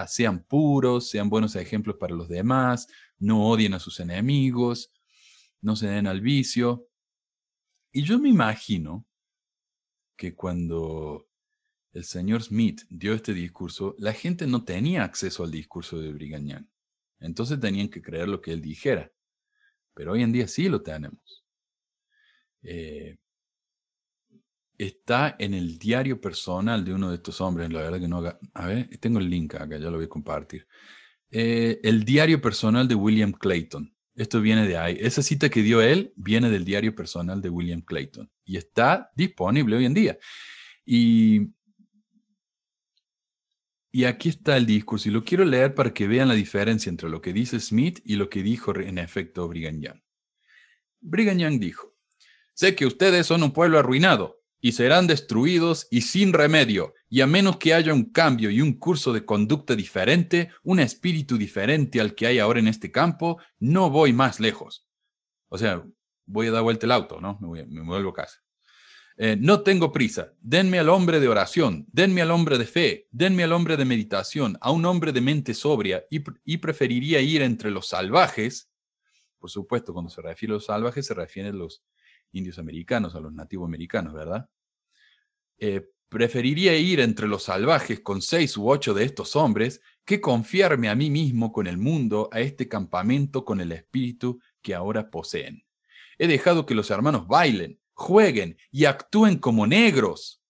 sean puros, sean buenos ejemplos para los demás, no odien a sus enemigos, no se den al vicio. Y yo me imagino que cuando el señor Smith dio este discurso, la gente no tenía acceso al discurso de Brigham Young. Entonces tenían que creer lo que él dijera. Pero hoy en día sí lo tenemos. Eh, está en el diario personal de uno de estos hombres. La verdad que no A ver, tengo el link acá, ya lo voy a compartir. Eh, el diario personal de William Clayton. Esto viene de ahí. Esa cita que dio él viene del diario personal de William Clayton y está disponible hoy en día. Y y aquí está el discurso, y lo quiero leer para que vean la diferencia entre lo que dice Smith y lo que dijo en efecto Brigham Young. Brigham Young dijo, sé que ustedes son un pueblo arruinado, y serán destruidos y sin remedio, y a menos que haya un cambio y un curso de conducta diferente, un espíritu diferente al que hay ahora en este campo, no voy más lejos. O sea, voy a dar vuelta el auto, ¿no? Me, voy, me vuelvo a casa. Eh, no tengo prisa, denme al hombre de oración, denme al hombre de fe, denme al hombre de meditación, a un hombre de mente sobria y, preferiría ir entre los salvajes. Por supuesto, cuando se refiere a los salvajes se refiere a los indios americanos, a los nativos americanos, ¿verdad? Eh, preferiría ir entre los salvajes con seis u ocho de estos hombres que confiarme a mí mismo con el mundo, a este campamento con el espíritu que ahora poseen. He dejado que los hermanos bailen, jueguen y actúen como negros,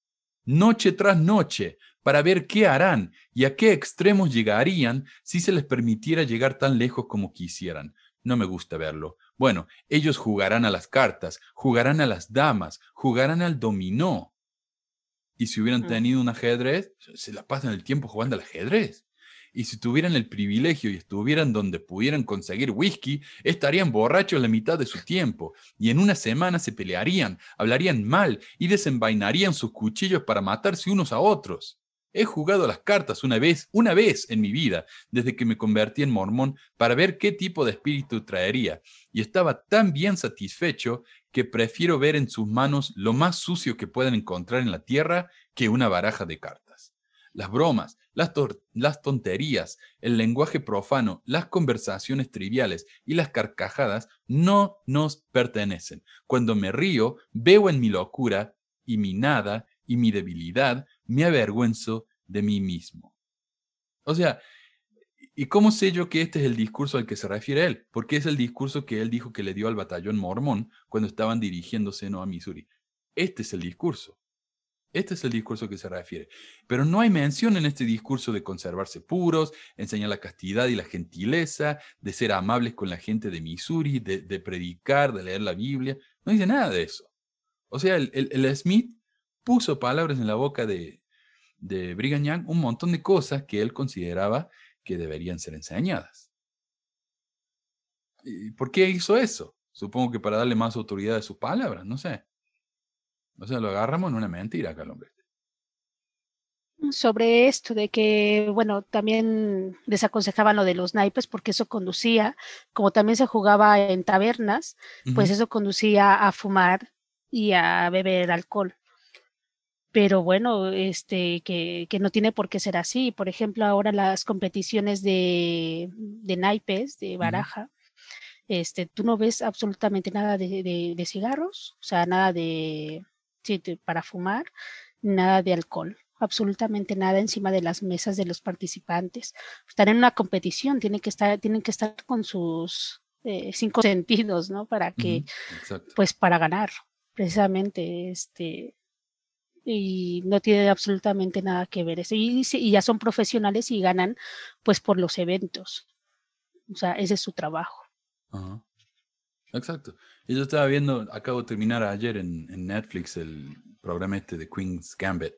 noche tras noche, para ver qué harán y a qué extremos llegarían si se les permitiera llegar tan lejos como quisieran. No me gusta verlo. Bueno, ellos jugarán a las cartas, jugarán a las damas, jugarán al dominó. Y si hubieran mm. tenido un ajedrez, se la pasan el tiempo jugando al ajedrez y si tuvieran el privilegio y estuvieran donde pudieran conseguir whisky, estarían borrachos la mitad de su tiempo, y en una semana se pelearían, hablarían mal y desenvainarían sus cuchillos para matarse unos a otros. He jugado las cartas una vez, una vez en mi vida, desde que me convertí en mormón, para ver qué tipo de espíritu traería, y estaba tan bien satisfecho que prefiero ver en sus manos lo más sucio que puedan encontrar en la tierra que una baraja de cartas. Las bromas, las, tonterías, el lenguaje profano, las conversaciones triviales y las carcajadas no nos pertenecen. Cuando me río, veo en mi locura y mi nada y mi debilidad, me avergüenzo de mí mismo. O sea, ¿y cómo sé yo que este es el discurso al que se refiere él? Porque es el discurso que él dijo que le dio al batallón mormón cuando estaban dirigiéndose ¿no? a Missouri. Este es el discurso. Este es el discurso que se refiere. Pero no hay mención en este discurso de conservarse puros, enseñar la castidad y la gentileza, de ser amables con la gente de Missouri, de, predicar, de leer la Biblia. No dice nada de eso. O sea, el, Smith puso palabras en la boca de, de Brigham Young un montón de cosas que él consideraba que deberían ser enseñadas. ¿Y ¿Por qué hizo eso? Supongo que para darle más autoridad a sus palabras, no sé. O sea, lo agarramos en una mentira acá al hombre. sobre esto de que, bueno, también desaconsejaban lo de los naipes porque eso conducía, como también se jugaba en tabernas, pues eso conducía a fumar y a beber alcohol. Pero bueno, este, que, que no tiene por qué ser así. Por ejemplo, ahora las competiciones de, de naipes, de baraja, este, tú no ves absolutamente nada de, de- de cigarros, o sea, nada de- para fumar, nada de alcohol, absolutamente nada encima de las mesas de los participantes. Están en una competición, tienen que estar, tienen que estar con sus eh, cinco sentidos, ¿no? Para que, pues, para ganar, precisamente, este, y no tiene absolutamente nada que ver eso. Y, y ya son profesionales y ganan, pues, por los eventos. O sea, ese es su trabajo. Exacto. Y yo estaba viendo, acabo de terminar ayer en, en Netflix el programa este de Queen's Gambit,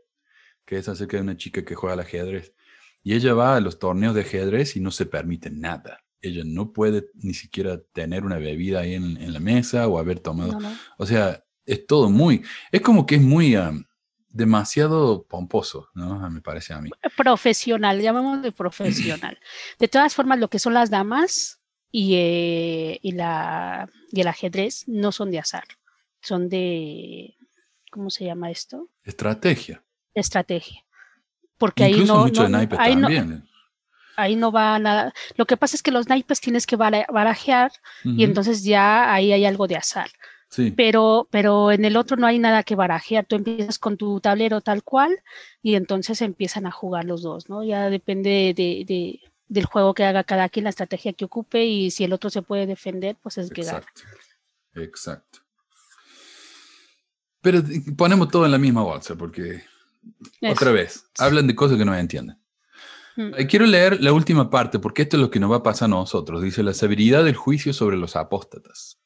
que es acerca de una chica que juega al ajedrez. Y ella va a los torneos de ajedrez y no se permite nada. Ella no puede ni siquiera tener una bebida ahí en, en la mesa o haber tomado. No, no. O sea, es todo muy. Es como que es muy. am, demasiado pomposo, ¿no? Me parece a mí. profesional, llamémosle profesional. De todas formas, lo que son las damas y, eh, y, la, y el ajedrez no son de azar, son de, ¿cómo se llama esto? Estrategia. Estrategia. Porque ahí no, mucho no- de ahí no- también. ahí no va nada. Lo que pasa es que los naipes tienes que bara- barajear y entonces ya ahí hay algo de azar. Sí, Pero, pero en el otro no hay nada que barajear. Tú empiezas con tu tablero tal cual y entonces empiezan a jugar los dos, ¿no? Ya depende de, de- del juego que haga cada quien, la estrategia que ocupe y si el otro se puede defender, pues es que gana. exacto. Exacto. Pero eh, ponemos todo en la misma bolsa porque, otra vez, hablan de cosas que no entienden. Mm. Eh, Quiero leer la última parte porque esto es lo que nos va a pasar a nosotros. Dice la severidad del juicio sobre los apóstatas.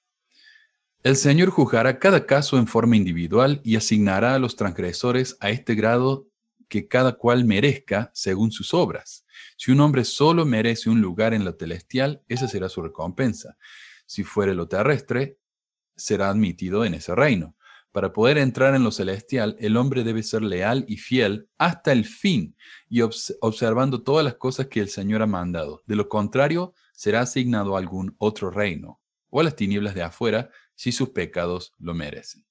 El Señor juzgará cada caso en forma individual y asignará a los transgresores a este grado que cada cual merezca según sus obras. Si un hombre solo merece un lugar en lo celestial, esa será su recompensa. Si fuere lo terrestre, será admitido en ese reino. Para poder entrar en lo celestial, el hombre debe ser leal y fiel hasta el fin y obs- observando todas las cosas que el Señor ha mandado. De lo contrario, será asignado a algún otro reino o a las tinieblas de afuera si sus pecados lo merecen.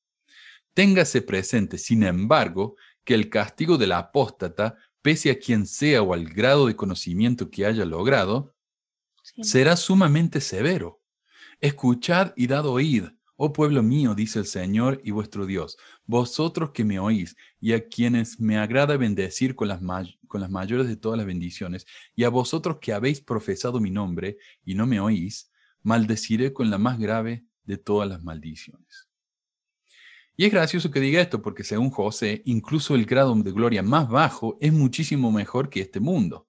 Téngase presente, sin embargo, que el castigo del apóstata, pese a quien sea o al grado de conocimiento que haya logrado, Sí. será sumamente severo. Escuchad y dad oíd, oh pueblo mío, dice el Señor y vuestro Dios, vosotros que me oís, y a quienes me agrada bendecir con las, con las mayores de todas las bendiciones, y a vosotros que habéis profesado mi nombre y no me oís, maldeciré con la más grave de todas las maldiciones. Y es gracioso que diga esto porque según José, incluso el grado de gloria más bajo es muchísimo mejor que este mundo.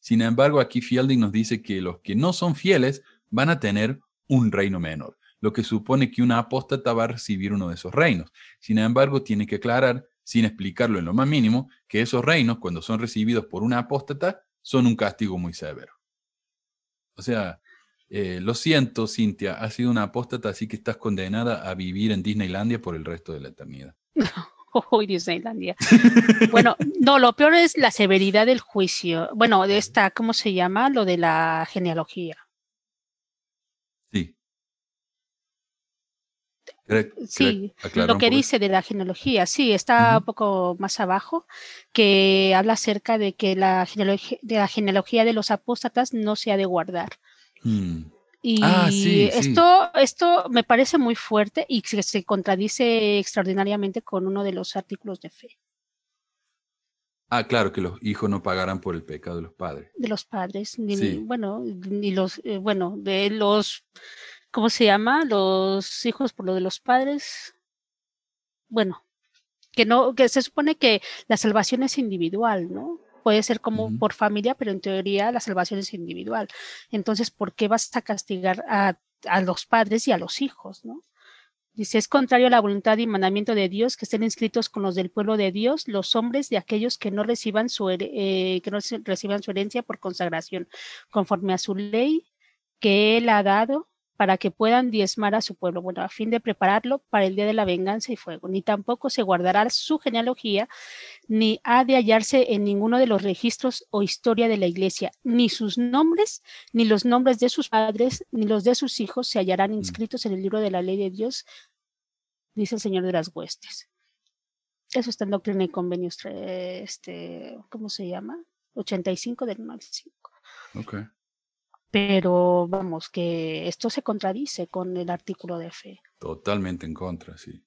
Sin embargo, aquí Fielding nos dice que los que no son fieles van a tener un reino menor, lo que supone que una apóstata va a recibir uno de esos reinos. Sin embargo, tiene que aclarar, sin explicarlo en lo más mínimo, que esos reinos, cuando son recibidos por una apóstata, son un castigo muy severo. O sea, eh, lo siento, Cintia, has sido una apóstata, así que estás condenada a vivir en Disneylandia por el resto de la eternidad. Uy, Disneylandia. Bueno, no, lo peor es la severidad del juicio. Bueno, de esta, ¿cómo se llama? Lo de la genealogía. Sí. Greg, Sí, Lo que dice de la genealogía, sí, está un poco más abajo, que habla acerca de que la de la genealogía de los apóstatas no se ha de guardar. Y Ah, sí, sí. esto, esto me parece muy fuerte y se, se contradice extraordinariamente con uno de los artículos de fe Ah, claro, que los hijos no pagarán por el pecado de los padres. de los padres, ni, Sí. bueno, ni los, eh, bueno, de los, ¿cómo se llama? Los hijos por lo de los padres. Bueno, que no, que se supone que la salvación es individual, ¿no? Puede ser como por familia, pero en teoría la salvación es individual. Entonces, ¿por qué vas a castigar a, a los padres y a los hijos, no? Dice, es contrario a la voluntad y mandamiento de Dios que estén inscritos con los del pueblo de Dios, los hombres de aquellos que no reciban su, eh, que no reciban su herencia por consagración, conforme a su ley que él ha dado para que puedan diezmar a su pueblo, bueno, a fin de prepararlo para el día de la venganza y fuego. Ni tampoco se guardará su genealogía, ni ha de hallarse en ninguno de los registros o historia de la iglesia, ni sus nombres, ni los nombres de sus padres, ni los de sus hijos se hallarán inscritos en el libro de la ley de Dios, dice el Señor de las huestes. Eso está en Doctrina y Convenios, este, ¿cómo se llama? 85 del 95. Ok. Pero vamos, que esto se contradice con el artículo de fe Totalmente en contra, sí.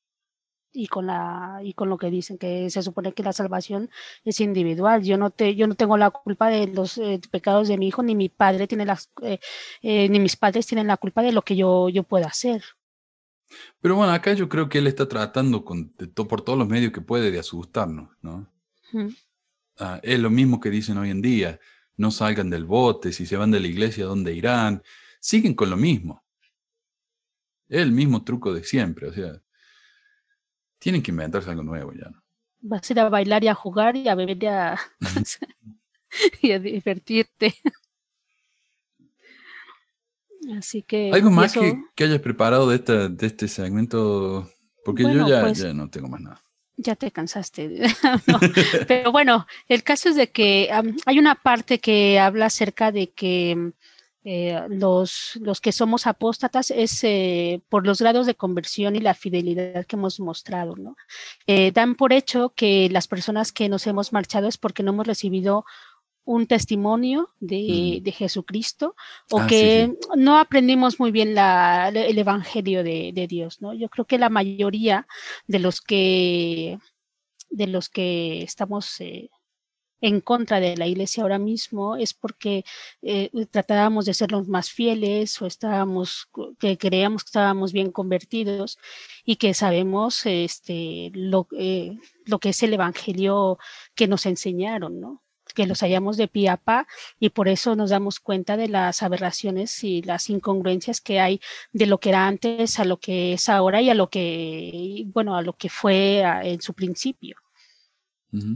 y con la y con lo que dicen que se supone que la salvación es individual. Yo no te yo no tengo la culpa de los eh, pecados de mi hijo ni mi padre tiene las eh, eh, ni mis padres tienen la culpa de lo que yo yo pueda hacer. Pero bueno, acá yo creo que él está tratando con, de por todos los medios que puede de asustarnos, ¿no? Ah, es lo mismo que dicen hoy en día. No salgan del bote, si se van de la iglesia, ¿a dónde irán? Siguen con lo mismo. Es el mismo truco de siempre, o sea, tienen que inventarse algo nuevo ya, ¿no? Vas a ir a bailar y a jugar y a beber y a, y a divertirte. Así que ¿Algo más eso- que, que hayas preparado de, esta, de este segmento? Porque Bueno, yo ya, pues- ya no tengo más nada. Ya te cansaste. Pero bueno, el caso es de que hay una parte que habla acerca de que eh, los, los que somos apóstatas es eh, por los grados de conversión y la fidelidad que hemos mostrado, ¿no? Eh, dan por hecho que las personas que nos hemos marchado es porque no hemos recibido un testimonio de, Mm. de Jesucristo o Ah, sí, que no aprendimos muy bien la- el evangelio de, de Dios, ¿no? Yo creo que la mayoría de los que de los que estamos eh, en contra de la iglesia ahora mismo es porque eh, tratábamos de ser los más fieles o estábamos que creíamos que estábamos bien convertidos y que sabemos este lo, eh, lo que es el evangelio que nos enseñaron, ¿no? Que los hallamos de pie a pa y por eso nos damos cuenta de las aberraciones y las incongruencias que hay de lo que era antes a lo que es ahora y a lo que, bueno, a lo que fue a- en su principio.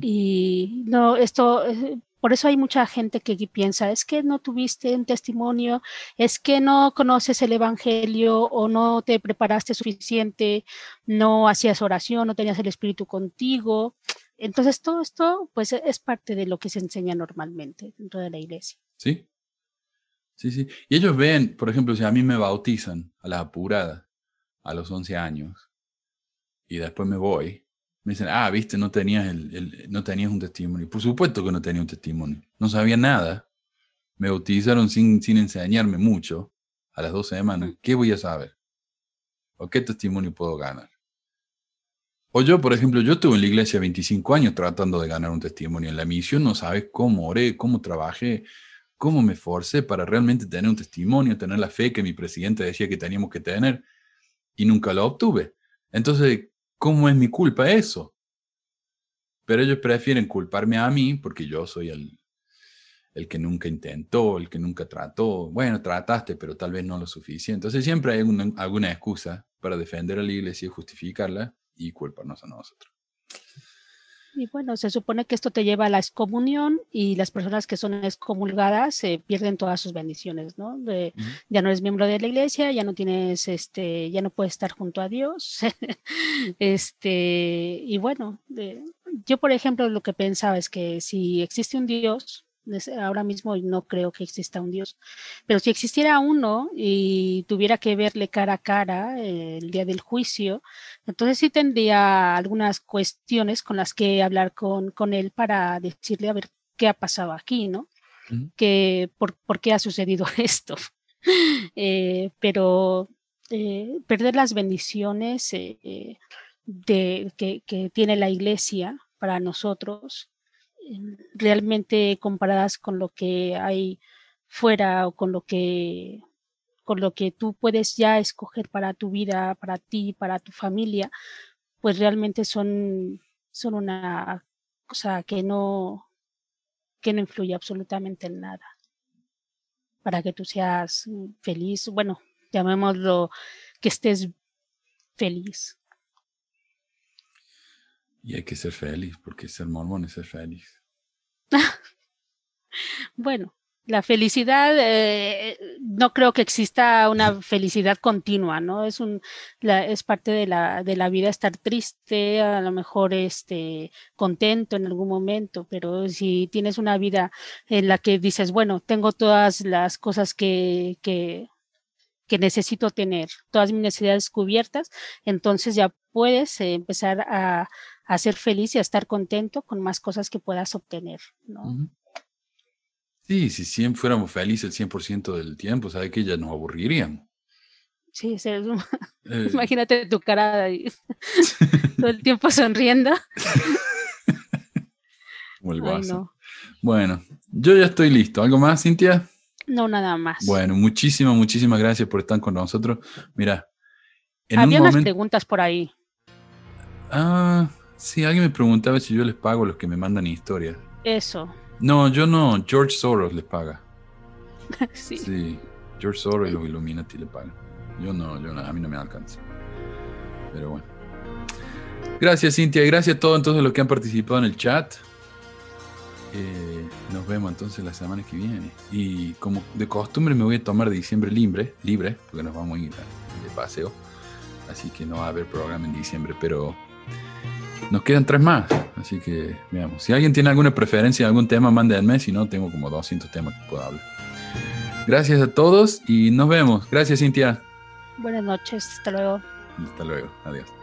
Y no, esto, eh, por eso hay mucha gente que piensa, es que no tuviste un testimonio, es que no conoces el Evangelio o no te preparaste suficiente, no hacías oración, no tenías el Espíritu contigo. Entonces, todo esto, pues, es parte de lo que se enseña normalmente dentro de la iglesia. ¿Sí? Sí, sí. Y ellos ven, por ejemplo, si a mí me bautizan a la apurada a los 11 años y después me voy, me dicen, ah, viste, no tenías, el, el- no tenías un testimonio. Por supuesto que no tenía un testimonio. No sabía nada. Me bautizaron sin, sin enseñarme mucho a las dos semanas. ¿Qué voy a saber? ¿O qué testimonio puedo ganar? O yo, por ejemplo, yo estuve en la iglesia 25 años tratando de ganar un testimonio. En la misión no sabes cómo oré, cómo trabajé, cómo me forcé para realmente tener un testimonio, tener la fe que mi presidente decía que teníamos que tener y nunca lo obtuve. Entonces, ¿cómo es mi culpa eso? Pero ellos prefieren culparme a mí porque yo soy el, el que nunca intentó, el que nunca trató. Bueno, trataste, pero tal vez no lo suficiente. Entonces siempre hay una- alguna excusa para defender a la iglesia y justificarla y culparnos a nosotros. Y bueno, se supone que esto te lleva a la excomunión y las personas que son excomulgadas eh, pierden todas sus bendiciones, ¿no? De- ya no eres miembro de la iglesia, ya no tienes, este, ya no puedes estar junto a Dios. este, y bueno, de- yo por ejemplo lo que pensaba es que si existe un Dios, ahora mismo no creo que exista un Dios, pero si existiera uno y tuviera que verle cara a cara eh, el día del juicio, entonces sí tendría algunas cuestiones con las que hablar con, con él para decirle a ver qué ha pasado aquí, ¿no? Que, por, ¿Por qué ha sucedido esto? Eh, pero eh, perder las bendiciones eh, de, que, que tiene la iglesia para nosotros, realmente comparadas con lo que hay fuera o con lo que con lo que tú puedes ya escoger para tu vida, para ti, para tu familia, pues realmente son, son una cosa que no, que no influye absolutamente en nada. Para que tú seas feliz, bueno, llamémoslo que estés feliz. Y hay que ser feliz, porque ser mormón es ser feliz. Bueno, La felicidad, eh, no creo que exista una felicidad continua, ¿no? Es un, la, es parte de la, de la vida estar triste, a lo mejor este, contento en algún momento, pero si tienes una vida en la que dices, bueno, tengo todas las cosas que, que, que necesito tener, todas mis necesidades cubiertas, entonces ya puedes eh, empezar a, a, ser feliz y a estar contento con más cosas que puedas obtener, ¿no? Sí, si siempre fuéramos felices el 100% del tiempo, ¿sabe que ya nos aburriríamos? Sí, es- Eh, imagínate tu cara ahí, todo el tiempo sonriendo. como el Ay, guaso. no. Bueno, yo ya estoy listo. ¿Algo más, Cintia? No, nada más. Bueno, muchísimas, muchísimas gracias por estar con nosotros. Mira, en Había un unas momento... preguntas por ahí. Ah, sí, alguien me preguntaba si yo les pago a los que me mandan historias. Eso. No, yo no, George Soros les paga. sí. Sí, George Soros y los Illuminati le pagan. Yo no, yo no, a mí no me alcanza. Pero bueno. Gracias, Cintia, y gracias a todos entonces los que han participado en el chat. Eh, nos vemos entonces la semana que viene. Y como de costumbre me voy a tomar diciembre libre, libre, porque nos vamos a ir de paseo. Así que no va a haber programa en diciembre, pero nos quedan tres más. Así que veamos. Si alguien tiene alguna preferencia, algún tema, mándenme. Si no, tengo como 200 temas que puedo hablar. Gracias a todos y nos vemos. Gracias, Cintia. Buenas noches. Hasta luego. Hasta luego. Adiós.